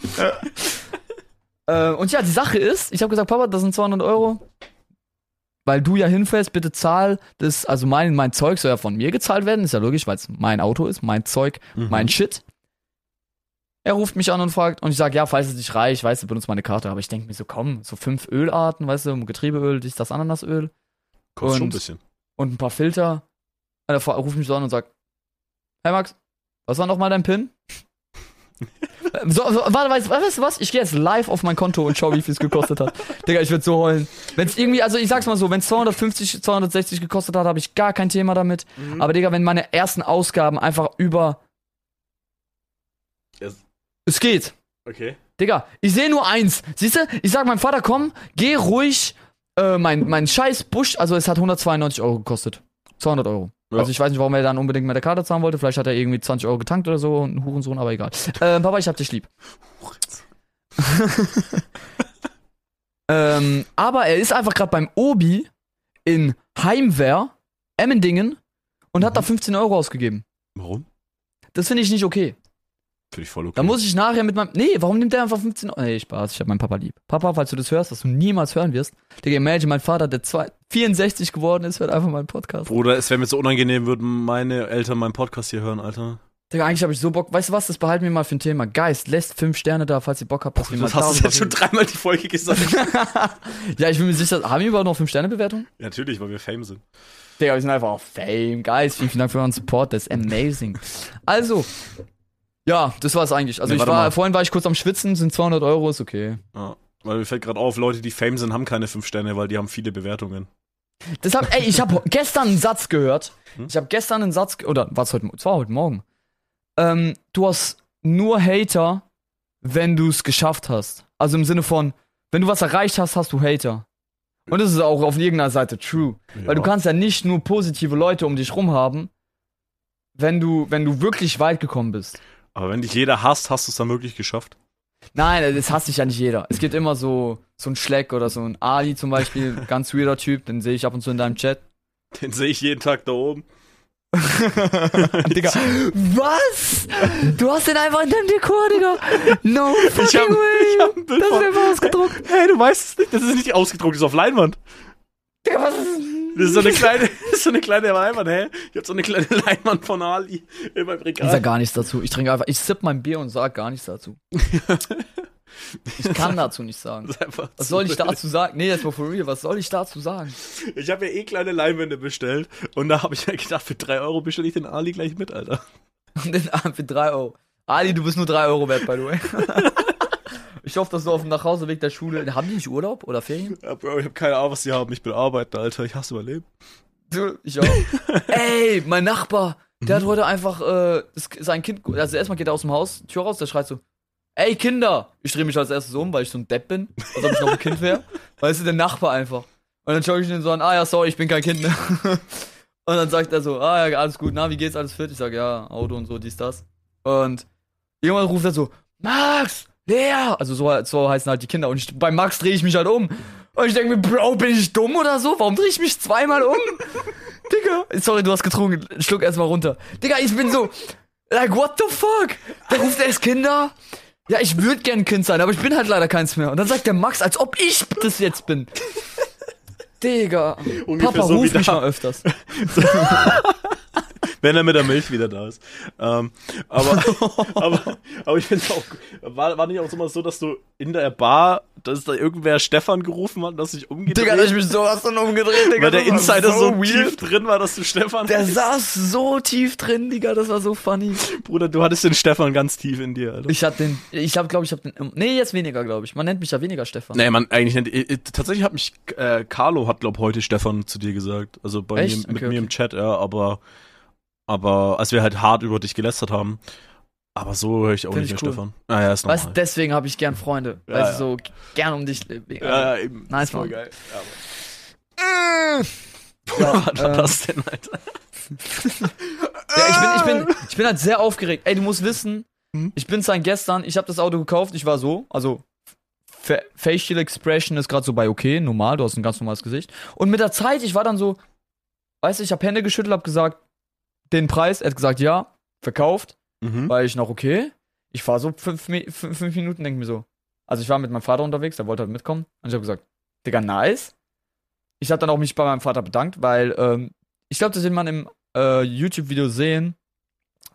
äh, und ja, die Sache ist, ich habe gesagt, Papa, das sind 200 Euro. Weil du ja hinfällst, bitte zahl das, also mein, mein Zeug soll ja von mir gezahlt werden, ist ja logisch, weil es mein Auto ist, mein Zeug, Mhm. mein Shit. Er ruft mich an und fragt, und ich sage, ja, falls es dich reicht, weißt du, benutzt meine Karte. Aber ich denke mir so, komm, so fünf Ölarten, weißt du, Getriebeöl, dies, das Ananasöl Kostet schon ein Und- bisschen. und ein paar Filter. Und er ruft mich so an und sagt, hey Max, was war nochmal dein PIN? so, so, warte, weißt, weißt du was? Ich gehe jetzt live auf mein Konto und schau, wie viel es gekostet hat. Digga, ich würde so heulen. Wenn es irgendwie, also ich sag's mal so, wenn es 250, 260 gekostet hat, habe ich gar kein Thema damit. Mhm. Aber Digga, wenn meine ersten Ausgaben einfach über. Es- geht. Okay. Digga, ich sehe nur eins. Siehst du, ich sag meinem Vater, komm, geh ruhig, äh, mein, mein scheiß Busch, also es hat 192 Euro gekostet. 200 Euro. Ja. Also ich weiß nicht, warum er dann unbedingt mit der Karte zahlen wollte. Vielleicht hat er irgendwie 20 Euro getankt oder so, ein Hurensohn, aber egal. Äh, Papa, ich hab dich lieb. Ähm, aber er ist einfach gerade beim Obi in Heimwehr, Emmendingen, und hat da 15 Euro ausgegeben. Warum? Das finde ich nicht okay. Finde ich voll okay. Da muss ich nachher mit meinem. Nee, warum nimmt der einfach 15 Euro? Nee, Spaß, ich hab meinen Papa lieb. Papa, falls du das hörst, was du niemals hören wirst. Digga, imagine, mein Vater, der zwei, 64 geworden ist, hört einfach meinen Podcast. Bruder, es wäre mir so unangenehm, würden meine Eltern meinen Podcast hier hören, Alter. Digga, eigentlich habe ich so Bock. Weißt du was, das behalten wir mal für ein Thema. Geist, lässt fünf Sterne da, falls ihr Bock habt, dass wir Das hast du jetzt schon dreimal die Folge gesagt. Ja, ich bin mir sicher, haben wir überhaupt noch fünf Sterne Bewertung? Ja, Natürlich, weil wir Fame sind. Digga, wir sind einfach auf Fame. Geist, vielen, vielen Dank für euren Support, das ist amazing. Also, ja, das war's eigentlich. Also Nee, ich war, mal. vorhin war ich kurz am Schwitzen, sind 200 Euro, ist okay. Ja. Weil mir fällt gerade auf, Leute, die Fame sind, haben keine fünf Sterne, weil die haben viele Bewertungen. Deshalb, ey, ich habe gestern einen Satz gehört. Hm? Ich habe gestern einen Satz, oder was heute, es war heute Morgen. Ähm, du hast nur Hater, wenn du es geschafft hast. Also im Sinne von, wenn du was erreicht hast, hast du Hater. Und das ist auch auf irgendeiner Seite true. Weil du kannst ja nicht nur positive Leute um dich rum haben, wenn du, wenn du wirklich weit gekommen bist. Aber wenn dich jeder hasst, hast du es dann wirklich geschafft? Nein, das hasst sich ja nicht jeder. Es gibt immer so, so ein Schleck oder so ein Ali zum Beispiel, ganz weirder Typ, den sehe ich ab und zu in deinem Chat. Den sehe ich jeden Tag da oben. Digga. Was? Du hast den einfach in deinem Dekor, Digga. No fucking Ich hab- way. das ist einfach ausgedruckt. Hey, du weißt es nicht. Das ist nicht ausgedruckt, das ist auf Leinwand. Digga, was ist Das ist so eine kleine, so eine kleine Leinwand, hä? Ich hab so eine kleine Leinwand von Ali in meinem Ich sag Regal. gar nichts dazu. Ich trinke einfach, ich sipp mein Bier und sag gar nichts dazu. Ich kann dazu nicht sagen. Was soll ich dazu sagen? Nee, jetzt mal for real, was soll ich dazu sagen? Ich habe ja eh kleine Leinwände bestellt und da habe ich mir gedacht, für 3 Euro bestelle ich den Ali gleich mit, Alter. Und den Abend für 3 Euro. Ali, du bist nur 3 Euro wert, by the way. Ich hoffe, dass du auf dem Nachhauseweg der Schule. Haben die nicht Urlaub oder Ferien? Ja, Bro, ich habe keine Ahnung, was die haben. Ich bin Arbeiter, Alter. Ich hasse mein Leben. Du, ich auch. Ey, mein Nachbar, der hat heute einfach äh, sein Kind. Also erstmal geht er aus dem Haus, Tür raus, der schreit so: Ey, Kinder! Ich drehe mich als erstes um, weil ich so ein Depp bin, als ob ich noch ein Kind wäre. Weißt du, der Nachbar einfach. Und dann schaue ich ihn so an: Ah ja, sorry, ich bin kein Kind mehr. Und dann sagt er so: Ah ja, alles gut, na, wie geht's, alles fit? Ich sag: Ja, Auto und so, dies, das. Und irgendwann ruft er so: Max! Lea! Also so, so heißen halt die Kinder. Und ich, bei Max drehe ich mich halt um. Und ich denke mir, Bro, bin ich dumm oder so? Warum drehe ich mich zweimal um? Digga, sorry, du hast getrunken. Schluck erstmal runter. Digga, ich bin so, like, what the fuck? Der ruft erst Kinder. Ja, ich würde gern ein Kind sein, aber ich bin halt leider keins mehr. Und dann sagt der Max, als ob ich das jetzt bin. Digga, Ungefähr Papa, so ruf mich da. mal öfters. Wenn er mit der Milch wieder da ist. Ähm, aber, aber, aber ich finde auch, war, war nicht auch immer so, dass du in der Bar, dass da irgendwer Stefan gerufen hat, dass sich umgedreht Digga, ich mich sowas dann umgedreht, Digga. weil der Insider so, weird. tief drin war, dass du Stefan Der saß so tief drin, Digga, das war so funny. Bruder, du hattest den Stefan ganz tief in dir, Alter. Ich hab den, ich hab, glaube ich, hab den, nee, jetzt weniger, glaube ich. Man nennt mich ja weniger Stefan. Nee, man, eigentlich nicht. äh, äh, Tatsächlich hat mich, äh, Carlo hat, glaub heute Stefan zu dir gesagt. Also bei Echt? mir, mit Okay, mir im okay. Chat, ja, aber, aber, als wir halt hart über dich gelästert haben. Aber so höre ich auch Find nicht ich mehr cool. Stefan. Ah, ja, ist normal. Weißt deswegen habe ich gern Freunde. Ja, weil ja. sie so gern um dich leben. ja, ja, eben. Nice, voll geil. Ja, aber- Ja, Was war ähm, das denn, Alter? Ja, ich bin, ich bin, ich bin halt sehr aufgeregt. Ey, du musst wissen, Hm? ich bin seit gestern, ich habe das Auto gekauft, ich war so, also Fa- Facial Expression ist gerade so bei okay, normal, du hast ein ganz normales Gesicht. Und mit der Zeit, ich war dann so, weißt du, ich habe Hände geschüttelt, hab gesagt, den Preis, er hat gesagt, ja. verkauft, Mhm. weil ich noch okay. Ich fahre so fünf, fünf, fünf Minuten, denke mir so. Also ich war mit meinem Vater unterwegs, der wollte halt mitkommen. Und ich habe gesagt, Digga, nice. Ich habe dann auch mich bei meinem Vater bedankt, weil ähm, ich glaube, das wird man im äh, YouTube-Video sehen.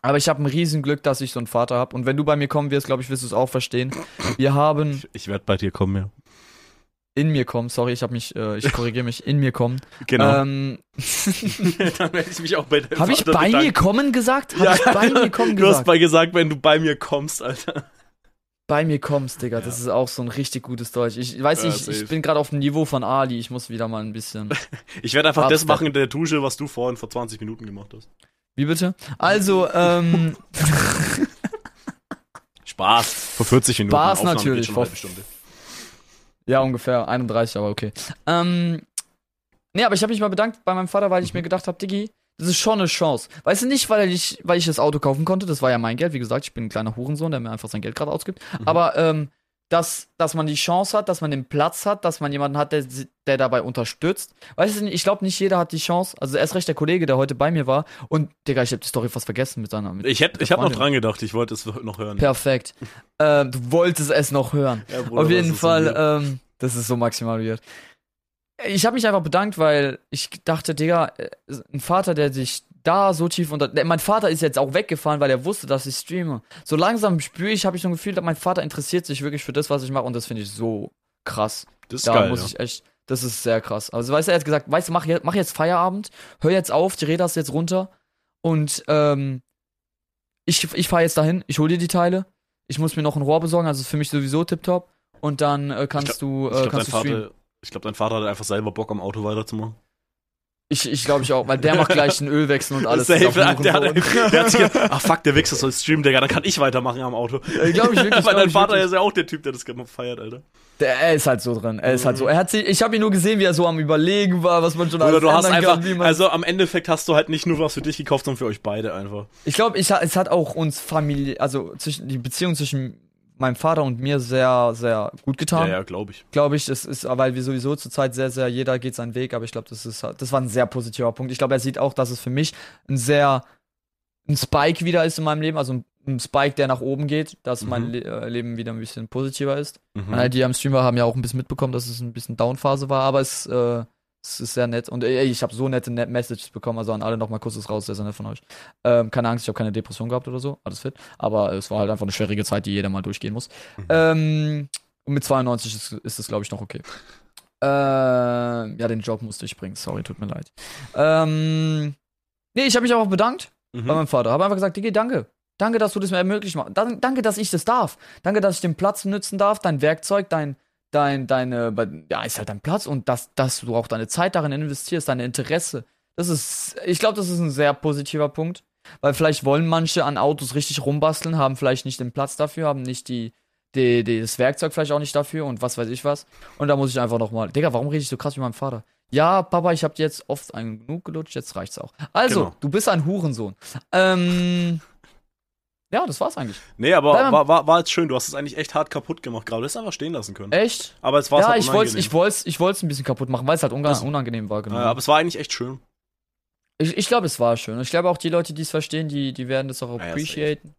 Aber ich habe ein Riesenglück, dass ich so einen Vater habe. Und wenn du bei mir kommen wirst, glaube ich, wirst du es auch verstehen. Wir haben Ich werde bei dir kommen, ja. In mir kommen, sorry, ich habe mich, äh, ich korrigiere mich, in mir kommen. Genau. Ähm, Dann werde ich mich auch bei deinem habe ich bei bedanken. mir kommen gesagt? Habe Ja, ich bei mir kommen Du hast gesagt? bei gesagt, wenn du bei mir kommst, Alter. bei mir kommst, Digga. Das ist auch so ein richtig gutes Deutsch. Ich weiß Ja, nicht, safe. ich bin gerade auf dem Niveau von Ali. Ich muss wieder mal ein bisschen. Ich werde einfach das machen in der Dusche, was du vorhin vor 20 Minuten gemacht hast. Wie bitte? Also, ähm, Spaß. Vor 40 Minuten. Spaß Aufnahme geht natürlich, vor- eine halbe Stunde. Ja, ungefähr 31, aber okay. Ähm, nee, aber ich habe mich mal bedankt bei meinem Vater, weil ich mir gedacht habe, Diggi, das ist schon eine Chance. Weißt du nicht, weil ich, weil ich das Auto kaufen konnte, das war ja mein Geld. Wie gesagt, ich bin ein kleiner Hurensohn, der mir einfach sein Geld gerade ausgibt. Aber ähm, dass, dass man die Chance hat, dass man den Platz hat, dass man jemanden hat, der, der dabei unterstützt. Weißt du, ich glaube, nicht jeder hat die Chance. Also erst recht der Kollege, der heute bei mir war. Und, Digga, ich habe die Story fast vergessen mit seiner. Mit Ich, hätt, mit der ich habe noch dran gedacht, ich wollte es noch hören. Perfekt. ähm, du wolltest es noch hören. Ja, Bruder, Auf jeden so Fall, weird? ähm, das ist so maximal weird. Ich habe mich einfach bedankt, weil ich dachte, Digga, äh, ein Vater, der sich da so tief unter. Mein Vater ist jetzt auch weggefahren, weil er wusste, dass ich streame. So langsam spüre ich, habe ich so ein Gefühl, dass mein Vater interessiert sich wirklich für das, was ich mache und das finde ich so krass. das ist Da geil. muss ja. ich echt. Das ist sehr krass. Also, weißt du, er hat gesagt, weißt du, mach, mach jetzt Feierabend, hör jetzt auf, die Räder ist jetzt runter und ähm, ich, ich fahre jetzt dahin, ich hol dir die Teile, ich muss mir noch ein Rohr besorgen, also ist für mich sowieso tipptopp und dann äh, kannst du, Ich äh, glaube, dein, kannst du streamen. Vater- ich glaub, dein Vater hat einfach selber Bock, am Auto weiterzumachen. Ich, ich glaube ich auch, weil der macht gleich den Ölwechsel und alles. Safe, auf der, hat, der hat sich gedacht, ach fuck, der Wichser soll streamen, Digga, dann kann ich weitermachen am Auto. Äh, glaub ich wirklich, Weil dein ich Vater wirklich. ist ja auch der Typ, der das gerne feiert, Alter. Der, er ist halt so drin. Er ist halt so. Er hat sich, ich habe ihn nur gesehen, wie er so am Überlegen war, was man schon Oder alles du hast einfach, kann, also am Endeffekt hast du halt nicht nur was für dich gekauft, sondern für euch beide einfach. Ich glaube, ich, es hat auch uns Familie, also zwischen, die Beziehung zwischen meinem Vater und mir sehr, sehr gut getan. Ja, ja, glaube ich. Glaube ich, das ist, weil wir sowieso zurzeit sehr, sehr, jeder geht seinen Weg, aber ich glaube, das ist, das war ein sehr positiver Punkt. Ich glaube, er sieht auch, dass es für mich ein sehr, ein Spike wieder ist in meinem Leben, also ein, ein Spike, der nach oben geht, dass mein Mhm. Le äh, Leben wieder ein bisschen positiver ist. Mhm. Alle, die am Stream waren, haben ja auch ein bisschen mitbekommen, dass es ein bisschen Downphase war, aber es, äh, es ist sehr nett. Und ey, ich habe so nette Net Messages bekommen, also an alle nochmal kurzes raus, sehr, sehr nett von euch. Ähm, keine Angst, ich habe keine Depression gehabt oder so, alles fit. Aber es war halt einfach eine schwierige Zeit, die jeder mal durchgehen muss. Mhm. Ähm, und mit 92 ist, ist das, glaube ich, noch okay. Ähm, ja, den Job musste ich bringen, sorry, tut mir leid. Ähm, nee, ich habe mich auch bedankt bei Mhm. meinem Vater. Habe einfach gesagt, Digi, danke. Danke, dass du das mir ermöglicht machst. Dan- Danke, dass ich das darf. Danke, dass ich den Platz nützen darf, dein Werkzeug, dein, dein, deine, ja, ist halt dein Platz und dass, dass du auch deine Zeit darin investierst, deine Interesse. Das ist, ich glaube, das ist ein sehr positiver Punkt. Weil vielleicht wollen manche an Autos richtig rumbasteln, haben vielleicht nicht den Platz dafür, haben nicht die, die, die, das Werkzeug vielleicht auch nicht dafür und was weiß ich was. Und da muss ich einfach nochmal, Digga, warum rede ich so krass mit meinem Vater? Ja, Papa, ich habe jetzt oft einen genug gelutscht, jetzt reicht's auch. Also, Genau. du bist ein Hurensohn. Ähm, ja, das war's eigentlich. Nee, aber mal- war, war, war jetzt schön. Du hast es eigentlich echt hart kaputt gemacht gerade. Du hättest einfach stehen lassen können. Echt? Aber es war ja, halt ich wollte unangenehm. ich wollt's, ich wollt's ein bisschen kaputt machen, weil es halt Das- unangenehm war, genau. Ja, aber es war eigentlich echt schön. ich ich glaube, es war schön. Ich glaube auch die Leute, die es verstehen, die, die werden das auch appreciaten.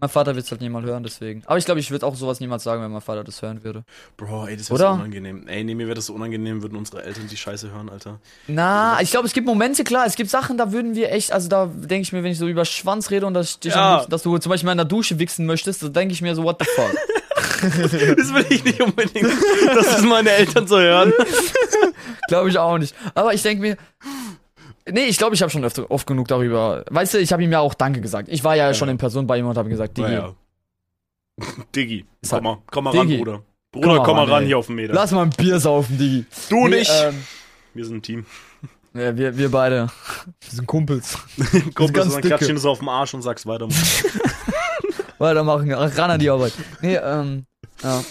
Mein Vater wird es halt niemand hören, deswegen. Aber ich glaube, ich würde auch sowas niemals sagen, wenn mein Vater das hören würde. Bro, ey, das wäre so unangenehm. Ey, nee, mir wäre das so unangenehm, würden unsere Eltern die Scheiße hören, Alter. Na, ich glaube, es gibt Momente, klar, es gibt Sachen, da würden wir echt, also da denke ich mir, wenn ich so über Schwanz rede und dass, Ja. dass du zum Beispiel mal in der Dusche wichsen möchtest, da denke ich mir so, what the fuck. Das will ich nicht unbedingt, dass das meine Eltern so hören. glaube ich auch nicht. Aber ich denke mir, nee, ich glaube, ich habe schon öfter, oft genug darüber, weißt du, ich habe ihm ja auch Danke gesagt. Ich war ja, Ja. schon in Person bei ihm und habe ihm gesagt, Digi, Naja. Diggi, Ist komm halt- mal, komm mal Diggi. ran, Bruder. Bruder, komm mal ran, ey. hier auf den Meter. lass mal ein Bier saufen, Digi. du und Nee, ich. Ähm, Wir sind ein Team. ja, wir, wir beide, wir sind Kumpels. Komm, ganz dann dicke. klatsch ihn so auf den Arsch und sag's weiter. Weitermachen, ran an die Arbeit. Nee, ähm, ja.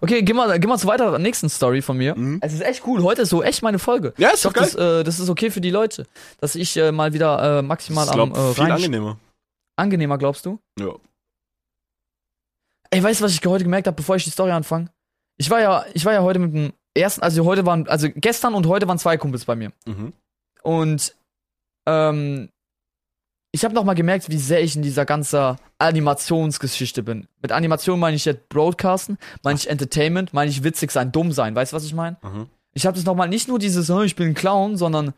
Okay, geh mal, geh mal zu weiter nächsten Story von mir. Mhm. Es ist echt cool. Heute ist so echt meine Folge. Ja, Ich ist doch hoffe, geil. das, äh, das ist okay für die Leute, dass ich äh, mal wieder äh, maximal ich glaub, am äh, viel angenehmer. angenehmer, glaubst du? Ja. Ey, weißt du, was ich heute gemerkt habe, bevor ich die Story anfange? Ich war ja, ich war ja heute mit dem ersten, also heute waren, also gestern und heute waren zwei Kumpels bei mir. Mhm. Und ähm, ich habe noch mal gemerkt, wie sehr ich in dieser ganzen Animationsgeschichte bin. Mit Animation meine ich jetzt Broadcasten, meine ich Entertainment, meine ich witzig sein, dumm sein. Weißt du, was ich meine? Mhm. Ich habe das noch mal nicht nur dieses, oh, ich bin ein Clown, sondern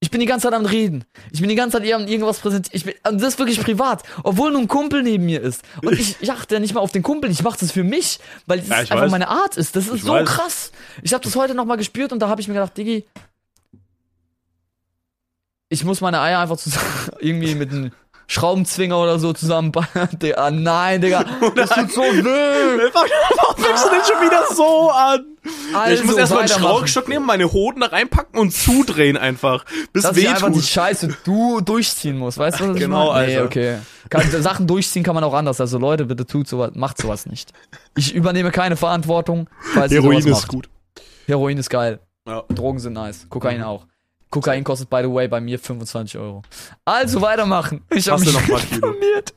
ich bin die ganze Zeit am Reden. Ich bin die ganze Zeit eher irgendwas präsentieren. Ich bin, das ist wirklich privat, obwohl nur ein Kumpel neben mir ist. Und ich, ich achte ja nicht mal auf den Kumpel, ich mache das für mich, weil das Ja, einfach weiß. meine Art ist. Das ist Ich so weiß. krass. Ich habe das heute noch mal gespürt und da habe ich mir gedacht, Diggi, ich muss meine Eier einfach zusammen, irgendwie mit einem Schraubenzwinger oder so zusammenballern. Digga, nein, Digga, das tut so weh. Warum fängst du denn schon wieder so an? Also, ich muss erstmal einen. Schraubstock nehmen, meine Hoden da reinpacken und zudrehen einfach. Bis Dass ich einfach die. Scheiße du durchziehen muss, weißt du, was ich Genau, meine? Nee, Alter. okay. Kann, Sachen durchziehen kann man auch anders. Also Leute, bitte tut sowas, macht sowas nicht. Ich übernehme keine Verantwortung, falls ihr Heroin sowas ist macht. gut. Heroin ist geil. Ja. Drogen sind nice. Kokain auch. Kokain kostet, by the way, bei mir 25 Euro. Also weitermachen. Ich habe mich noch ein paar Kilo? informiert.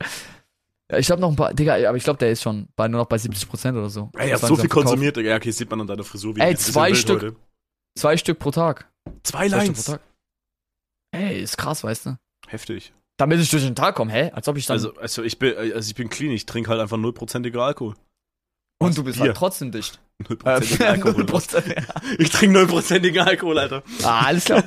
Ja, ich habe noch ein paar, Digga, aber ich glaube, der ist schon bei, nur noch bei 70% oder so. Ey, er hat so viel konsumiert. Ja, okay, sieht man an deiner Frisur. Wie Ey, zwei Stück. heute. Zwei Stück pro Tag. Zwei Zwei Stück pro Tag. Ey, ist krass, weißt du? Heftig. Damit ich durch den Tag komme, hä? Als ob ich dann. Also, also ich bin, also ich bin clean. Ich trinke halt einfach 0%iger Alkohol. und du bist Bier. halt trotzdem dicht. 0%iger Alkohol. 0%, ja. Ich trinke 0%igen Alkohol, Alter. Ah, alles klar.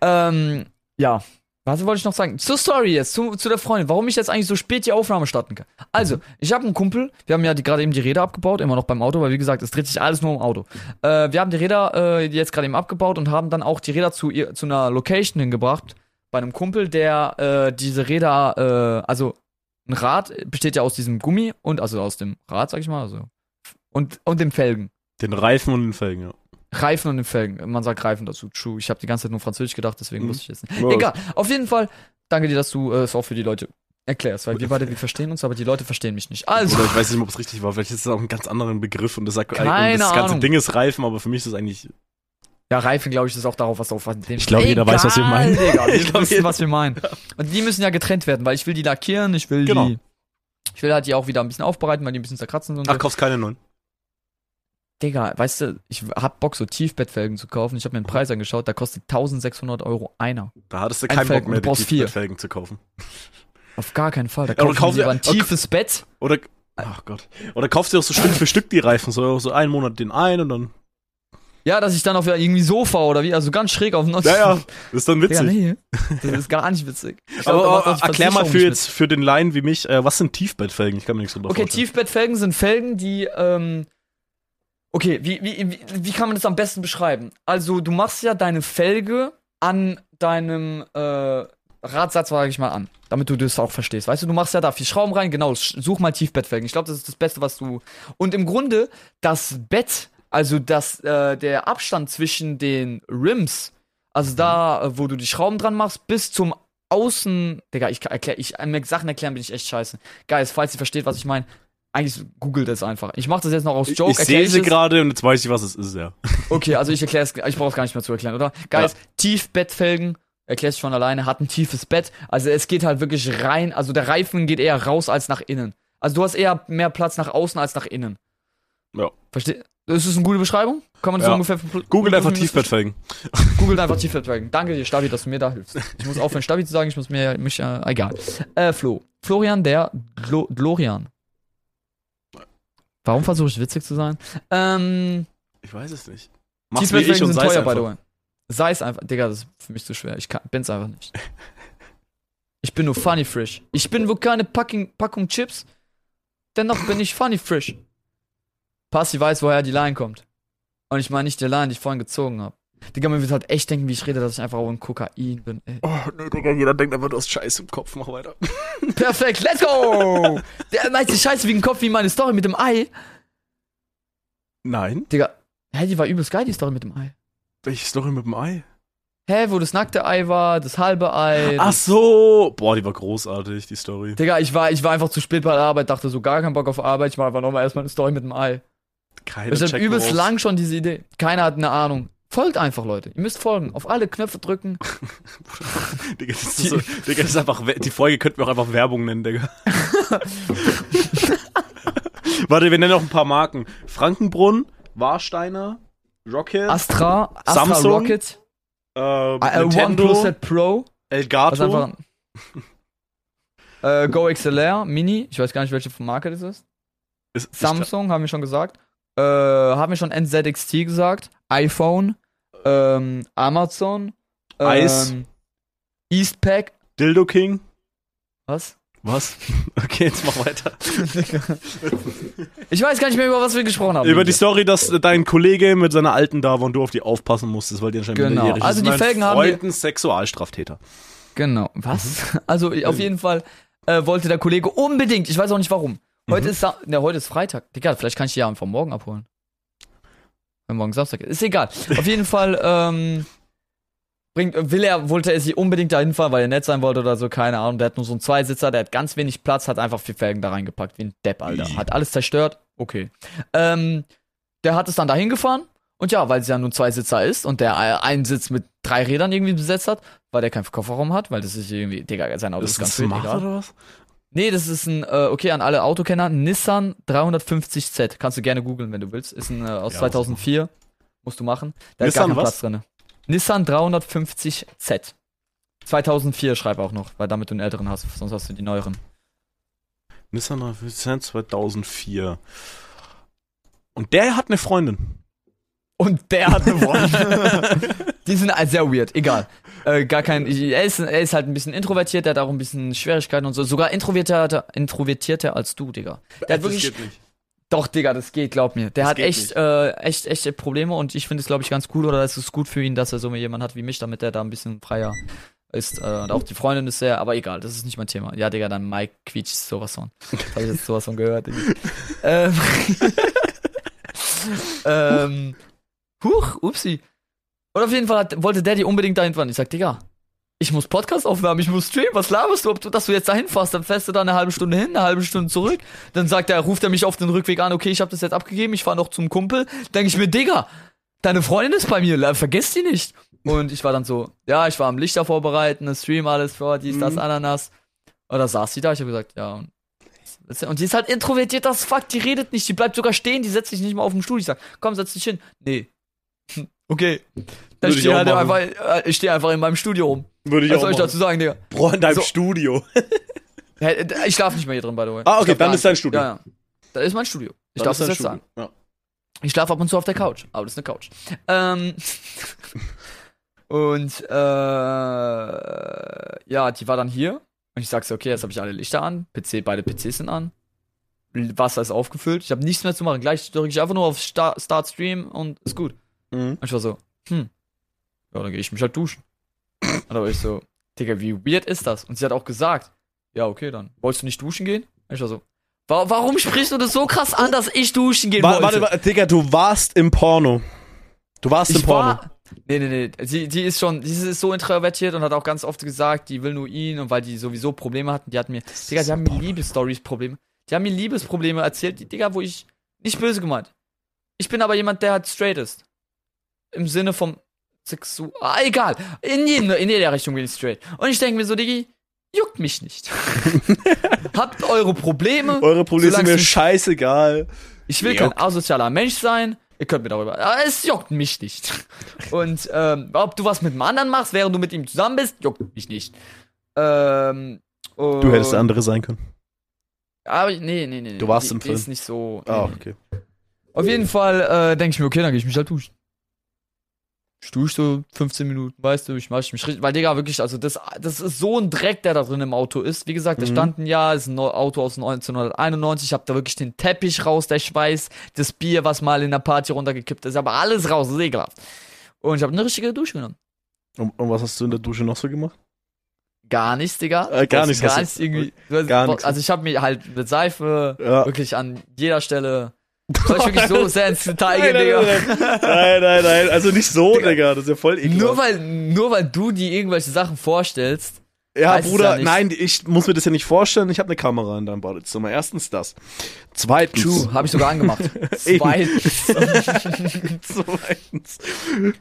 ähm, ja. Was wollte ich noch sagen? Zur Story jetzt, zu, zu der Freundin, warum ich jetzt eigentlich so spät die Aufnahme starten kann. Also, ich habe einen Kumpel, wir haben ja gerade eben die Räder abgebaut, immer noch beim Auto, weil wie gesagt, es dreht sich alles nur um Auto. Äh, wir haben die Räder äh, jetzt gerade eben abgebaut und haben dann auch die Räder zu, ihr- zu einer Location hingebracht, bei einem Kumpel, der äh, diese Räder, äh, also ein Rad besteht ja aus diesem Gummi und also aus dem Rad, sag ich mal, also und, und den Felgen. Den Reifen und den Felgen, ja. Reifen und den Felgen. Man sagt Reifen dazu. True. Ich habe die ganze Zeit nur Französisch gedacht, deswegen Mhm. wusste ich jetzt nicht. Egal. Auf jeden Fall, danke dir, dass du äh, es auch für die Leute erklärst, weil wir beide, wir verstehen uns, aber die Leute verstehen mich nicht. Also, Oder ich weiß nicht, ob es richtig war. Vielleicht ist es auch ein ganz anderer Begriff und das, sagt, Keine und das ganze Ahnung. Ding ist Reifen, aber für mich ist es eigentlich. ja, Reifen, glaube ich, ist auch darauf, was auf dem Ich glaube, jeder weiß, was wir meinen. Digga, Ich glaub, wissen, was wir meinen. Und die müssen ja getrennt werden, weil ich will die lackieren, ich will Genau. die. Ich will halt die auch wieder ein bisschen aufbereiten, weil die ein bisschen zerkratzen sind. Ach, kaufst keine neuen. Digga, weißt du, ich hab Bock, so Tiefbettfelgen zu kaufen. Ich habe mir den Preis angeschaut, da kostet 1600 Euro einer. Da hattest du Ein keinen Felgen Bock und mehr, du die brauchst vier. Felgen zu kaufen. Auf gar keinen Fall. Da Ja, aber kaufen kauf aber ein tiefes Bett. Oder. Ach Gott. Oder kaufst du auch so Stück für Stück die Reifen, so, so einen Monat den einen und dann. Ja, dass ich dann auf irgendwie Sofa oder wie, also ganz schräg auf den Ja, ja, das ist dann witzig. nee, das ist gar nicht witzig. Glaub, aber aber erklär mal für jetzt für den Laien wie mich, äh, was sind Tiefbettfelgen? Ich kann mir nichts mit. Okay, vorstellen. Tiefbettfelgen sind Felgen, die, ähm, okay, wie, wie, wie, wie kann man das am besten beschreiben? Also, du machst ja deine Felge an deinem, äh, Radsatz, sage ich mal, an, damit du das auch verstehst. Weißt du, du machst ja da vier Schrauben rein, genau, such mal Tiefbettfelgen. Ich glaube, das ist das Beste, was du. Und im Grunde, das Bett, also das, äh, der Abstand zwischen den Rims, also da, äh, wo du die Schrauben dran machst, bis zum Außen. Digga, ich erkläre, ich, mir Sachen erklären bin ich echt scheiße. Guys, falls ihr versteht, was ich meine, eigentlich googelt es einfach. Ich mache das jetzt noch aus Joke. ich sehe sie gerade und jetzt weiß ich, was es ist, ja. Okay, also ich erkläre es, ich brauche es gar nicht mehr zu erklären, oder? Guys, Tiefbettfelgen, erklärst von alleine, hat ein tiefes Bett. Also es geht halt wirklich rein, also der Reifen geht eher raus als nach innen. Also du hast eher mehr Platz nach außen als nach innen. Ja. Versteh? Das ist eine gute Beschreibung? Kann man das Ja. so ungefähr Googelt einfach Tiefbettfelgen. Googelt einfach Tiefbettfelgen. Danke dir, Stabi, dass du mir da hilfst. Ich muss aufhören, Stabi zu sagen, ich muss mir, mich, äh, egal. Äh, Flo. Florian, der Glo Glorian. Warum versuche ich witzig zu sein? Ähm, Ich weiß es nicht. Mach's wie ich und sind teuer, by the way. Sei es einfach. Digga, das ist für mich zu schwer. Ich kann, bin's einfach nicht. Ich bin nur funny frisch. Ich bin wohl keine Packing, Packung Chips. Dennoch bin ich funny frisch. Passi weiß, woher die Line kommt. Und ich meine nicht die Line, die ich vorhin gezogen habe. Digga, man wird halt echt denken, wie ich rede, dass ich einfach auch ein Kokain bin. Ey. Oh, nee, Digga, jeder denkt einfach, du hast Scheiße im Kopf, mach weiter. Perfekt, let's go! Der meint die Scheiße wie ein Kopf wie meine Story mit dem Ei. Nein. Digga, hä, die war übelst geil, die Story mit dem Ei. Welche Story mit dem Ei? Hä, wo das nackte Ei war, das halbe Ei. Ach so. Boah, die war großartig, die Story. Digga, ich war, ich war einfach zu spät bei der Arbeit, dachte so gar keinen Bock auf Arbeit. Ich mach einfach nochmal erstmal eine Story mit dem Ei. Keiner Ich hab übelst lang schon diese Idee. Keiner hat eine Ahnung. Folgt einfach, Leute. Ihr müsst folgen. Auf alle Knöpfe drücken. Digga, das ist, so, Digga, das ist einfach, die Folge könnten wir auch einfach Werbung nennen, Digga. Warte, wir nennen noch ein paar Marken. Frankenbrunn, Warsteiner, Rocket, Astra, Astra Samsung, Rocket, äh, äh, Nintendo, OnePlus Set Pro. Elgato, einfach, Äh, Go XLR Mini, ich weiß gar nicht, welche Marke das ist. Ist, Samsung, haben wir schon gesagt. Äh, haben wir schon NZXT gesagt. iPhone. Ähm, Amazon. Ähm, Eis. Eastpack. Dildo King? Was? Was? Okay, jetzt mach weiter. Ich weiß gar nicht mehr, über was wir gesprochen haben. Über die Story, dass dein Kollege mit seiner Alten da war und du auf die aufpassen musstest, weil die anscheinend Genau. minderjährig ist. Also die Felgen haben Freund ein Sexualstraftäter. Genau. Was? Also auf jeden Fall äh, wollte der Kollege unbedingt, ich weiß auch nicht warum. Heute ist Sa ne, heute ist Freitag. Digga, vielleicht kann ich die ja einfach morgen abholen. Wenn morgen Samstag ist. Ist egal. Auf jeden Fall, ähm, bringt, will er, wollte er sie unbedingt dahin fahren, weil er nett sein wollte oder so, keine Ahnung. Der hat nur so einen Zweisitzer, der hat ganz wenig Platz, hat einfach vier Felgen da reingepackt, wie ein Depp, Alter. Hat alles zerstört. Okay. Ähm, der hat es dann dahin gefahren. Und ja, weil es ja nur ein Zweisitzer ist und der einen Sitz mit drei Rädern irgendwie besetzt hat, weil der keinen Kofferraum hat, weil das ist irgendwie, Digga, sein Auto ist, ganz wild, egal. oder was? Nee, das ist ein, äh, okay, an alle Autokenner, Nissan 350Z. Kannst du gerne googeln, wenn du willst. Ist ein äh, aus Ja, 2004. Musst du machen. Da ist gar kein? Platz drin. Nissan 350Z. 2004 schreib auch noch, weil damit du einen älteren hast, sonst hast du die neueren. Nissan 350 2004. Und der hat eine Freundin. Und der hat eine Freundin. die sind sehr weird, egal. Äh, gar kein, er ist, er ist halt ein bisschen introvertiert, der hat auch ein bisschen Schwierigkeiten und so. Sogar introvertierter, introvertierter als du, Digga. Der hat wirklich, Doch, Digga, das geht, glaub mir. Der Das hat geht echt, nicht. äh, echt, echte Probleme und ich finde es, glaube ich, ganz cool oder es ist gut für ihn, dass er so jemanden hat wie mich, damit er da ein bisschen freier ist. Äh, und auch die Freundin ist sehr, aber egal, das ist nicht mein Thema. Ja, Digga, dein Mike quietscht sowas von. Das hab ich jetzt sowas von gehört. Digga. ähm, ähm, huch, upsi. Und auf jeden Fall hat, wollte Daddy unbedingt dahin fahren. Ich sag, Digga, ich muss Podcast aufnehmen, ich muss streamen, was laberst du, ob du, dass du jetzt dahin fährst, dann fährst du da eine halbe Stunde hin, eine halbe Stunde zurück, dann sagt er, ruft er mich auf den Rückweg an, okay, ich habe das jetzt abgegeben, ich fahre noch zum Kumpel, denke ich mir, Digga, deine Freundin ist bei mir, la- vergiss die nicht. Und ich war dann so, ja, ich war am Lichter vorbereiten, das Stream, alles vor, dies, das, Mhm. Ananas. Und da saß sie da, ich habe gesagt, ja, und und die ist halt introvertiert, das fuck, die redet nicht, die bleibt sogar stehen, die setzt sich nicht mal auf den Stuhl. Ich sag, komm, setz dich hin. Nee. Okay. Dann ich stehe auch halt einfach, äh, ich stehe einfach in meinem Studio rum. Würde ich Was auch soll ich machen. dazu sagen, Digga? Boah, in deinem So. Studio. Ich schlafe nicht mehr hier drin, by the way. Ah, okay, Ich schlaf dann gar ist dein nicht. Studio. Ja, ja. Das ist mein Studio. Ich darf das jetzt sagen. Ja. Ich schlafe ab und zu auf der Couch, aber das ist eine Couch. Ähm, und äh, ja, die war dann hier und ich sag so, okay, jetzt habe ich alle Lichter an, PC, beide PCs sind an, Wasser ist aufgefüllt, ich habe nichts mehr zu machen. Gleich drücke ich einfach nur auf Start, Start Stream und ist gut. Mhm. Und ich war so, hm, ja, dann gehe ich mich halt duschen. Und da war ich so, Digga, wie weird ist das? Und sie hat auch gesagt, ja, okay, dann wolltest du nicht duschen gehen? Und ich war so, wa warum sprichst du das so krass an, dass ich duschen gehen wollte? warte, warte, Digga, du warst im Porno. Du warst im Ich Porno. war. Nee, nee, nee. Sie, die ist schon, die ist so introvertiert und hat auch ganz oft gesagt, die will nur ihn und weil die sowieso Probleme hatten, die hatten mir, Digga, die haben mir Liebesstories Probleme. Die haben mir Liebesprobleme erzählt, die, Digga, wo ich, nicht böse gemeint. Ich bin aber jemand, der halt straight ist. Im Sinne vom Sexu, ah, egal. In, jeden, in jeder Richtung bin ich straight. Und ich denke mir so, Diggi, juckt mich nicht. Habt eure Probleme. Eure Probleme sind mir scheißegal. Ich will Juckt. kein asozialer Mensch sein. Ihr könnt mir darüber. Aber es juckt mich nicht. Und ähm, ob du was mit einem anderen machst, während du mit ihm zusammen bist, juckt mich nicht. Ähm, Du hättest der andere sein können. Aber nee, nee, nee. Du warst die, im Film. ist nicht so. Ah, nee, nee. okay. Auf jeden Fall äh, denke ich mir, okay, dann gehe ich mich halt duschen. Ich dusche so 15 Minuten, weißt du, ich mach mich richtig, weil Digga, wirklich, also das, das ist so ein Dreck, der da drin im Auto ist. Wie gesagt, da Mhm. stand ein Jahr, ist ein Auto aus 1991, ich habe da wirklich den Teppich raus, der Schweiß, das Bier, was mal in der Party runtergekippt ist, aber alles raus, das ist ekelhaft. Und ich habe eine richtige Dusche genommen. Und, und was hast du in der Dusche noch so gemacht? Gar nichts, Digga. Äh, gar nichts Gar nichts irgendwie. Gar. Also ich habe mir halt mit Seife Ja. wirklich an jeder Stelle. Soll ich wirklich so sehr ins Detail gehen, nein, Digga? nein, nein, nein, also nicht so, Digga. Digga, das ist ja voll ekelhaft. Nur weil, nur weil du dir irgendwelche Sachen vorstellst. Ja, Bruder, ja nein, ich muss mir das ja nicht vorstellen. Ich habe eine Kamera in deinem Badezimmer. Erstens das. Zweitens. True, habe ich sogar angemacht. Zweitens. Zweitens. Ich habe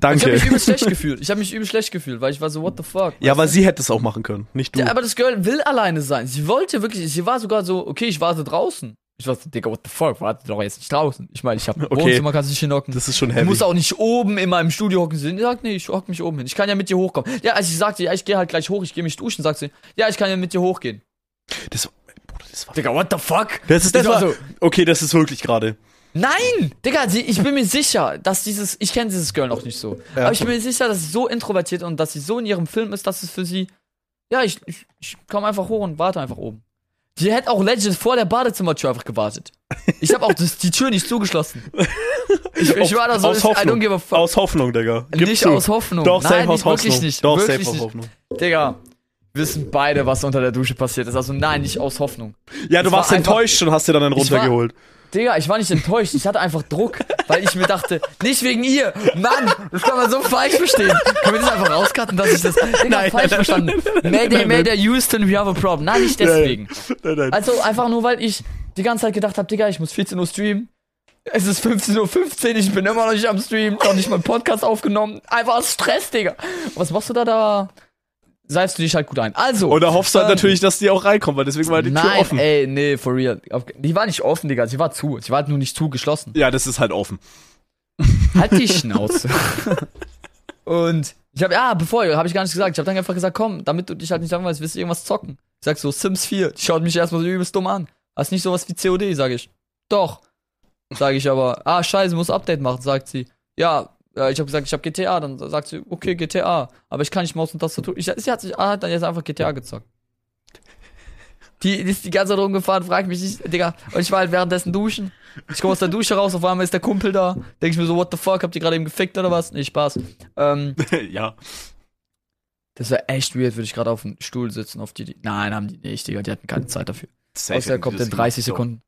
Danke. mich übel schlecht gefühlt. Ich habe mich übel schlecht gefühlt, weil ich war so, what the fuck? Ja, aber sie hätte es auch machen können, nicht du. Ja, aber das Girl will alleine sein. Sie wollte wirklich, sie war sogar so, okay, ich warte draußen. Ich war so, Digga, what the fuck, warte doch jetzt nicht draußen. Ich meine, ich hab ein Okay. Wohnzimmer, kannst du nicht hinhocken. Das ist schon Du heavy. musst auch nicht oben in meinem Studio hocken. Sie sagt, nee, ich hock mich oben hin. Ich kann ja mit dir hochkommen. Ja, als ich sagte, ja, ich gehe halt gleich hoch, ich gehe mich duschen, sagt sie, ja, ich kann ja mit dir hochgehen. Das, Bruder, das war. Digga, what the fuck? Das ist, das war war, so- okay, das ist wirklich gerade. Nein! Digga, sie, ich bin mir sicher, dass dieses, ich kenne dieses Girl noch nicht so, Ja. aber ich bin mir sicher, dass sie so introvertiert und dass sie so in ihrem Film ist, dass es für sie, ja, ich, ich, ich komme einfach hoch und warte einfach oben. Die hätte auch legit vor der Badezimmertür einfach gewartet. Ich habe auch das, die Tür nicht zugeschlossen. Ich, ich war da so, aus Hoffnung. Aus Hoffnung, Digga. Gib nicht zu. aus Hoffnung. Doch, Nein, safe aus nicht, wirklich Hoffnung. nicht. Doch, wirklich safe aus nicht. Hoffnung. Digga, wir wissen beide, was unter der Dusche passiert ist. Also nein, nicht aus Hoffnung. Ja, du Es war warst einfach- enttäuscht und hast dir dann einen Ich war- runtergeholt. Digga, ich war nicht enttäuscht. Ich hatte einfach Druck, weil ich mir dachte, nicht wegen ihr. Mann, das kann man so falsch verstehen. Können wir das einfach rauscutten, dass ich das Digga, Nein, falsch nein, verstanden Mayday, Mayday, Houston, we have a problem. Nein, nicht deswegen. Also einfach nur, weil ich die ganze Zeit gedacht habe, Digga, ich muss 14 Uhr streamen. Es ist 15.15 Uhr, ich bin immer noch nicht am Stream, noch nicht mal einen Podcast aufgenommen. Einfach Stress, Digga. Was machst du da da? Seifst du dich halt gut ein. Also. Da hoffst du halt ähm, natürlich, dass die auch reinkommen, weil deswegen war die Tür Nein, offen. ey, nee, for real. Die war nicht offen, Digga. Sie war zu. Sie war halt nur nicht zu geschlossen. Ja, das ist halt offen. Halt die Schnauze. Und ich habe, ja, bevor, habe ich gar nicht gesagt. Ich habe dann einfach gesagt, komm, damit du dich halt nicht langweilst, willst du irgendwas zocken. Ich sag so, Sims 4. Die schaut mich erstmal so übelst dumm an. Hast nicht sowas wie COD, sag ich. Doch. Sag ich aber, ah, scheiße, muss Update machen, sagt sie. Ja, äh, ich habe gesagt, ich habe GTA. Dann sagt sie, okay, GTA. Aber ich kann nicht Maus und Tastatur. Ich, sie hat sich ah, hat dann jetzt einfach GTA gezockt. Die, die ist die ganze Zeit rumgefahren, fragt mich nicht, Digga. Und ich war halt währenddessen duschen. Ich komme aus der Dusche raus, auf einmal ist der Kumpel da. Denk ich mir so, what the fuck, habt ihr gerade eben gefickt oder was? Nee, Spaß. Ähm, ja. das wäre echt weird, würde ich gerade auf dem Stuhl sitzen, auf die, die. Nein, haben die nicht, Digga, die hatten keine Zeit dafür. Safe Außer er kommt in das 30 gemacht. Sekunden.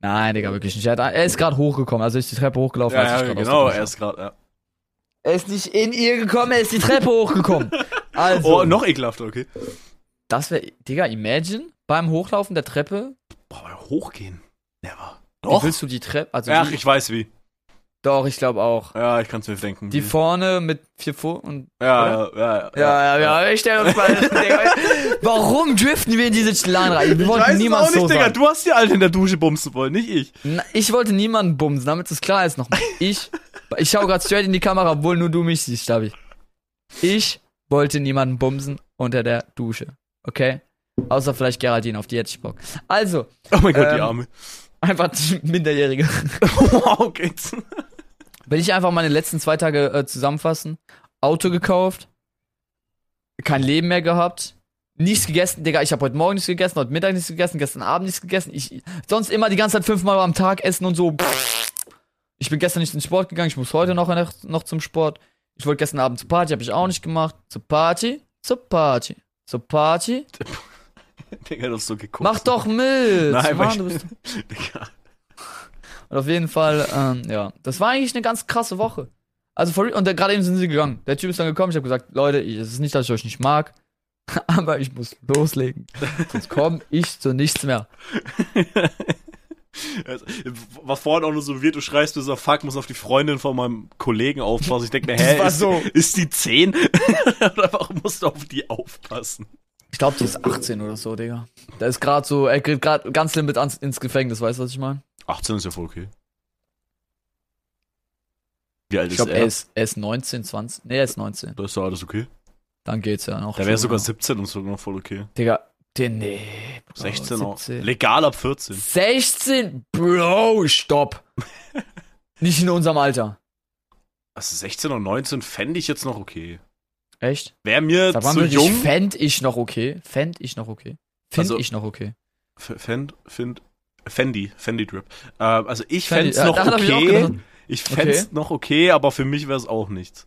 Nein, Digga, wirklich nicht. Er, ist gerade hochgekommen, also ist die Treppe hochgelaufen, Ja, als ich ja gerade genau, er ist gerade, ja. Er ist nicht in ihr gekommen, er ist die Treppe hochgekommen. Also, Oh, noch ekelhafter, okay. das wäre, Digga, imagine, beim Hochlaufen der Treppe, Boah, aber hochgehen. Never. wie Doch. willst du die Treppe, also Ach, wie, ich weiß wie. Doch, ich glaube auch. Ja, ich kann es mir denken. Die vorne mit vier Fuß und ja, ja, ja, ja. Ja, ja, ja, ich stell uns mal. Warum driften wir in diese Schlan rein? Wir Ich wollten niemand auch nicht, so Digga. sagen. Du hast die Alte in der Dusche bumsen wollen, nicht ich. Na, Ich wollte niemanden bumsen, damit es klar ist nochmal. Ich, ich schau gerade straight in die Kamera, obwohl nur du mich siehst, Stabi. Ich wollte niemanden bumsen unter der Dusche. Okay? Außer vielleicht Geraldine, auf die hätte ich Bock. Also, Oh mein Gott, die Ähm, Arme. einfach die Minderjährige. wow, geht's. Will ich einfach meine letzten zwei Tage äh, zusammenfassen. Auto gekauft. Kein Leben mehr gehabt. Nichts gegessen, Digga. Ich habe heute Morgen nichts gegessen, heute Mittag nichts gegessen, gestern Abend nichts gegessen. Ich sonst immer die ganze Zeit fünfmal am Tag essen und so. Ich bin gestern nicht in den Sport gegangen, ich muss heute noch, noch zum Sport. Ich wollte gestern Abend zur Party, habe ich auch nicht gemacht. Zur Party, zur Party, zur Party. Digga, du hast so geguckt. Mach doch mit. Nein, Mann, du bist Digga. Und auf jeden Fall, ähm, ja, das war eigentlich eine ganz krasse Woche. Also, real- und gerade eben sind sie gegangen. Der Typ ist dann gekommen, ich habe gesagt, Leute, ich- es ist nicht, dass ich euch nicht mag, aber ich muss loslegen. Sonst komme ich zu nichts mehr. Also, War vorhin auch nur so weird, du schreist mir so, fuck, muss auf die Freundin von meinem Kollegen aufpassen. Ich denke mir, hä, ist, so. ist die 10? Oder warum musst du auf die aufpassen? Ich glaube, die ist 18 oder so, Digga. Der ist gerade so, er geht gerade ganz limit ans, ins Gefängnis, weißt du, was ich meine? 18 ist ja voll okay. Wie alt Ich ist glaube, er? er ist, er ist 19, 20. Nee, er ist 19. Da ist doch alles okay. Dann geht's ja noch. Da wäre sogar ja. 17 und sogar noch voll okay. Digga, den, nee. Bro, 16 auch. 17. Legal ab 14. 16? Bro, stopp. Nicht in unserem Alter. Also 16 und 19 fände ich jetzt noch okay. Echt? Wäre mir Sag zu jung. fänd ich noch okay. Fänd ich noch okay. Find Also- ich noch okay. F- Fend, find, Fendi, Fendi Drip. Äh, also ich fände es ja, noch ich okay. gedacht. Ich fände es Okay. noch okay, aber für mich wäre es auch nichts.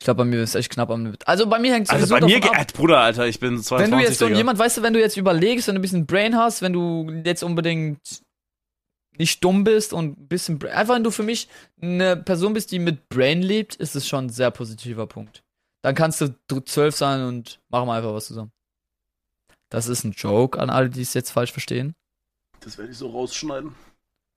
Ich glaube, bei mir ist echt knapp am Limit. Also bei mir hängt es Also bei mir, ab. Bruder, Alter, ich bin 22, Wenn du jetzt so jemand, weißt du, wenn du jetzt überlegst, wenn du ein bisschen Brain hast, wenn du jetzt unbedingt nicht dumm bist und ein bisschen, Bra- einfach wenn du für mich eine Person bist, die mit Brain lebt, ist es schon ein sehr positiver Punkt. Dann kannst du zwölf sein und machen wir einfach was zusammen. Das ist ein Joke an alle, die es jetzt falsch verstehen. Das werde ich so rausschneiden.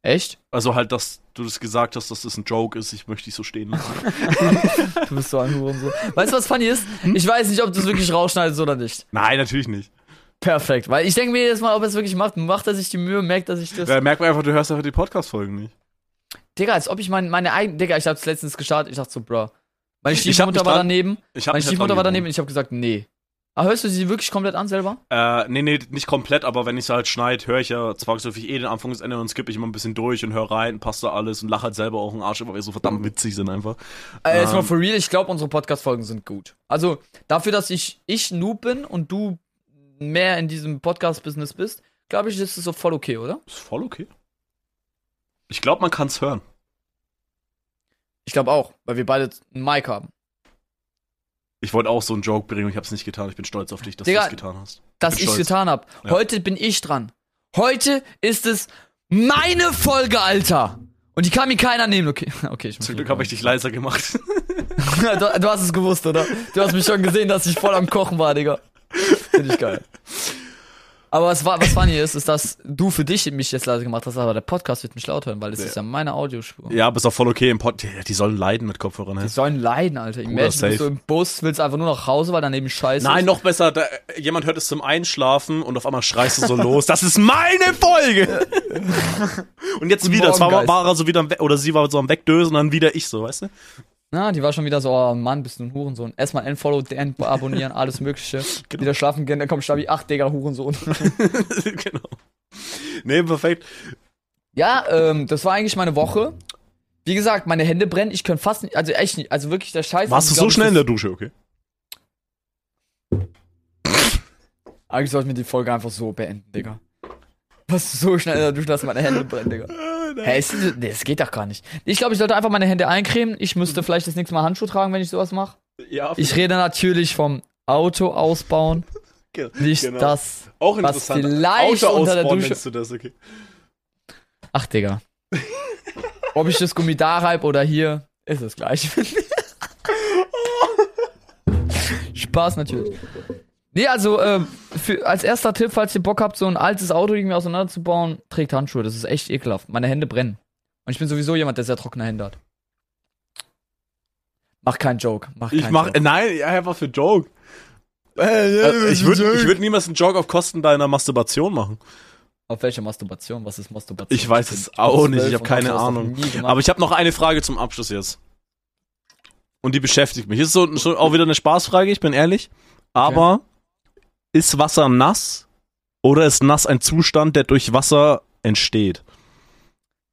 Echt? Also halt, dass du das gesagt hast, dass das ein Joke ist, ich möchte dich so stehen lassen. Du bist so ein Hurensohn. Weißt du, was funny ist? Ich weiß nicht, ob du es wirklich rausschneidest oder nicht. Nein, natürlich nicht. Perfekt, weil ich denke mir jedes Mal, ob er es wirklich macht. Macht er sich die Mühe, merkt er sich das. Da merkt man einfach, du hörst einfach die Podcast-Folgen nicht. Digga, als ob ich mein, meine eigene. Digga, ich hab's letztens gestartet, ich dachte so, bro. Meine Ich Stiefmutter war daneben. Ich Meine Stiefmutter war daneben und ich habe gesagt, nee. Ah, hörst du sie wirklich komplett an selber? Äh, nee, nee, nicht komplett, aber wenn ich halt schneid, höre ich ja zwangsläufig eh den Anfang des Ende und skippe ich immer ein bisschen durch und höre rein, passt da alles und lache halt selber auch einen Arsch, weil wir so verdammt witzig sind einfach. Äh, jetzt mal Ähm. for real, ich glaube, unsere Podcast-Folgen sind gut. Also, dafür, dass ich, ich Noob bin und du mehr in diesem Podcast-Business bist, glaube ich, ist es so voll okay, oder? Ist voll okay. Ich glaube, man kann's hören. Ich glaube auch, weil wir beide einen Mic haben. Ich wollte auch so einen Joke bringen, ich hab's nicht getan. Ich bin stolz auf dich, dass du es getan hast. Dass ich stolz. getan habe. Ja. Heute bin ich dran. Heute ist es meine Folge, Alter. Und die kann mir keiner nehmen, okay. okay ich Zum Glück habe ich dich leiser gemacht. du, du hast es gewusst, oder? Du hast mich schon gesehen, dass ich voll am Kochen war, Digga. Finde ich geil. Aber was, wa- was funny ist, ist, dass du für dich mich jetzt leise gemacht hast, aber der Podcast wird mich laut hören, weil es Ja. ist ja meine Audiospur. ja, aber ist auch voll okay im Pod. Die, die sollen leiden mit Kopfhörern. Die sollen leiden, Alter. Imagine, du bist so im Bus, willst einfach nur nach Hause, weil daneben scheiße Nein, ist. noch besser, da, jemand hört es zum Einschlafen und auf einmal schreist du so los. Das ist meine Folge! und jetzt Guten wieder, Morgen, zwar war, war er so wieder oder sie war so am Wegdösen und dann wieder ich so, weißt du? Na, die war schon wieder so, oh Mann, bist du ein Hurensohn. Erstmal Unfollow, den abonnieren, alles mögliche. Genau. Wieder schlafen gehen, dann kommt Stabi, ach Digga, Hurensohn. genau. Nee, perfekt. ja, ähm, das war eigentlich meine Woche. Wie gesagt, meine Hände brennen, ich könnte fast nicht, also echt nicht, also wirklich der Scheiß. Warst du ich so schnell in der Dusche, okay? Eigentlich sollten wir die Folge einfach so beenden, Digga. Was so schnell in der Dusche, dass meine Hände brennen, Digga. Hä, ist, nee, das geht doch gar nicht. Ich glaube, ich sollte einfach meine Hände eincremen. Ich müsste vielleicht das nächste Mal Handschuhe tragen, wenn ich sowas mache. Ja, Ich rede natürlich vom Auto ausbauen, nicht Genau. das. auch was interessant. vielleicht Auto unter der Dusche- du das, okay. Ach, Digga. Ob ich das Gummi da reib oder hier, ist es gleich. Spaß natürlich. Nee, also ähm, für, als erster Tipp, falls ihr Bock habt, so ein altes Auto irgendwie auseinanderzubauen, trägt Handschuhe. Das ist echt ekelhaft. Meine Hände brennen. Und ich bin sowieso jemand, der sehr trockene Hände hat. Mach keinen Joke. Mach Ich keinen mach, Joke. nein, ja, einfach für Joke. Äh, ich würde ich würd niemals einen Joke auf Kosten deiner Masturbation machen. Auf welche Masturbation? Was ist Masturbation? Ich weiß es auch nicht, ich habe keine Ahnung. Aber ich habe noch eine Frage zum Abschluss jetzt. Und die beschäftigt mich. Ist so, so auch wieder eine Spaßfrage, ich bin ehrlich. Aber ist Wasser nass oder ist nass ein Zustand, der durch Wasser entsteht?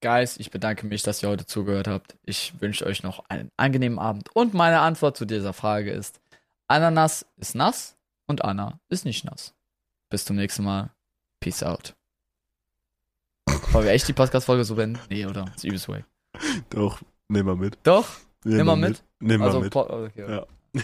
Guys, ich bedanke mich, dass ihr heute zugehört habt. Ich wünsche euch noch einen angenehmen Abend. Und meine Antwort zu dieser Frage ist: Ananas ist nass und Anna ist nicht nass. Bis zum nächsten Mal. Peace out. Wollen wir echt die Podcast-Folge so beenden? Nee, oder? Das ist übelst way. Doch, nehmen wir mit. Doch? Nehmen wir mit? Nehmen also, wir mit. po- okay. Ja.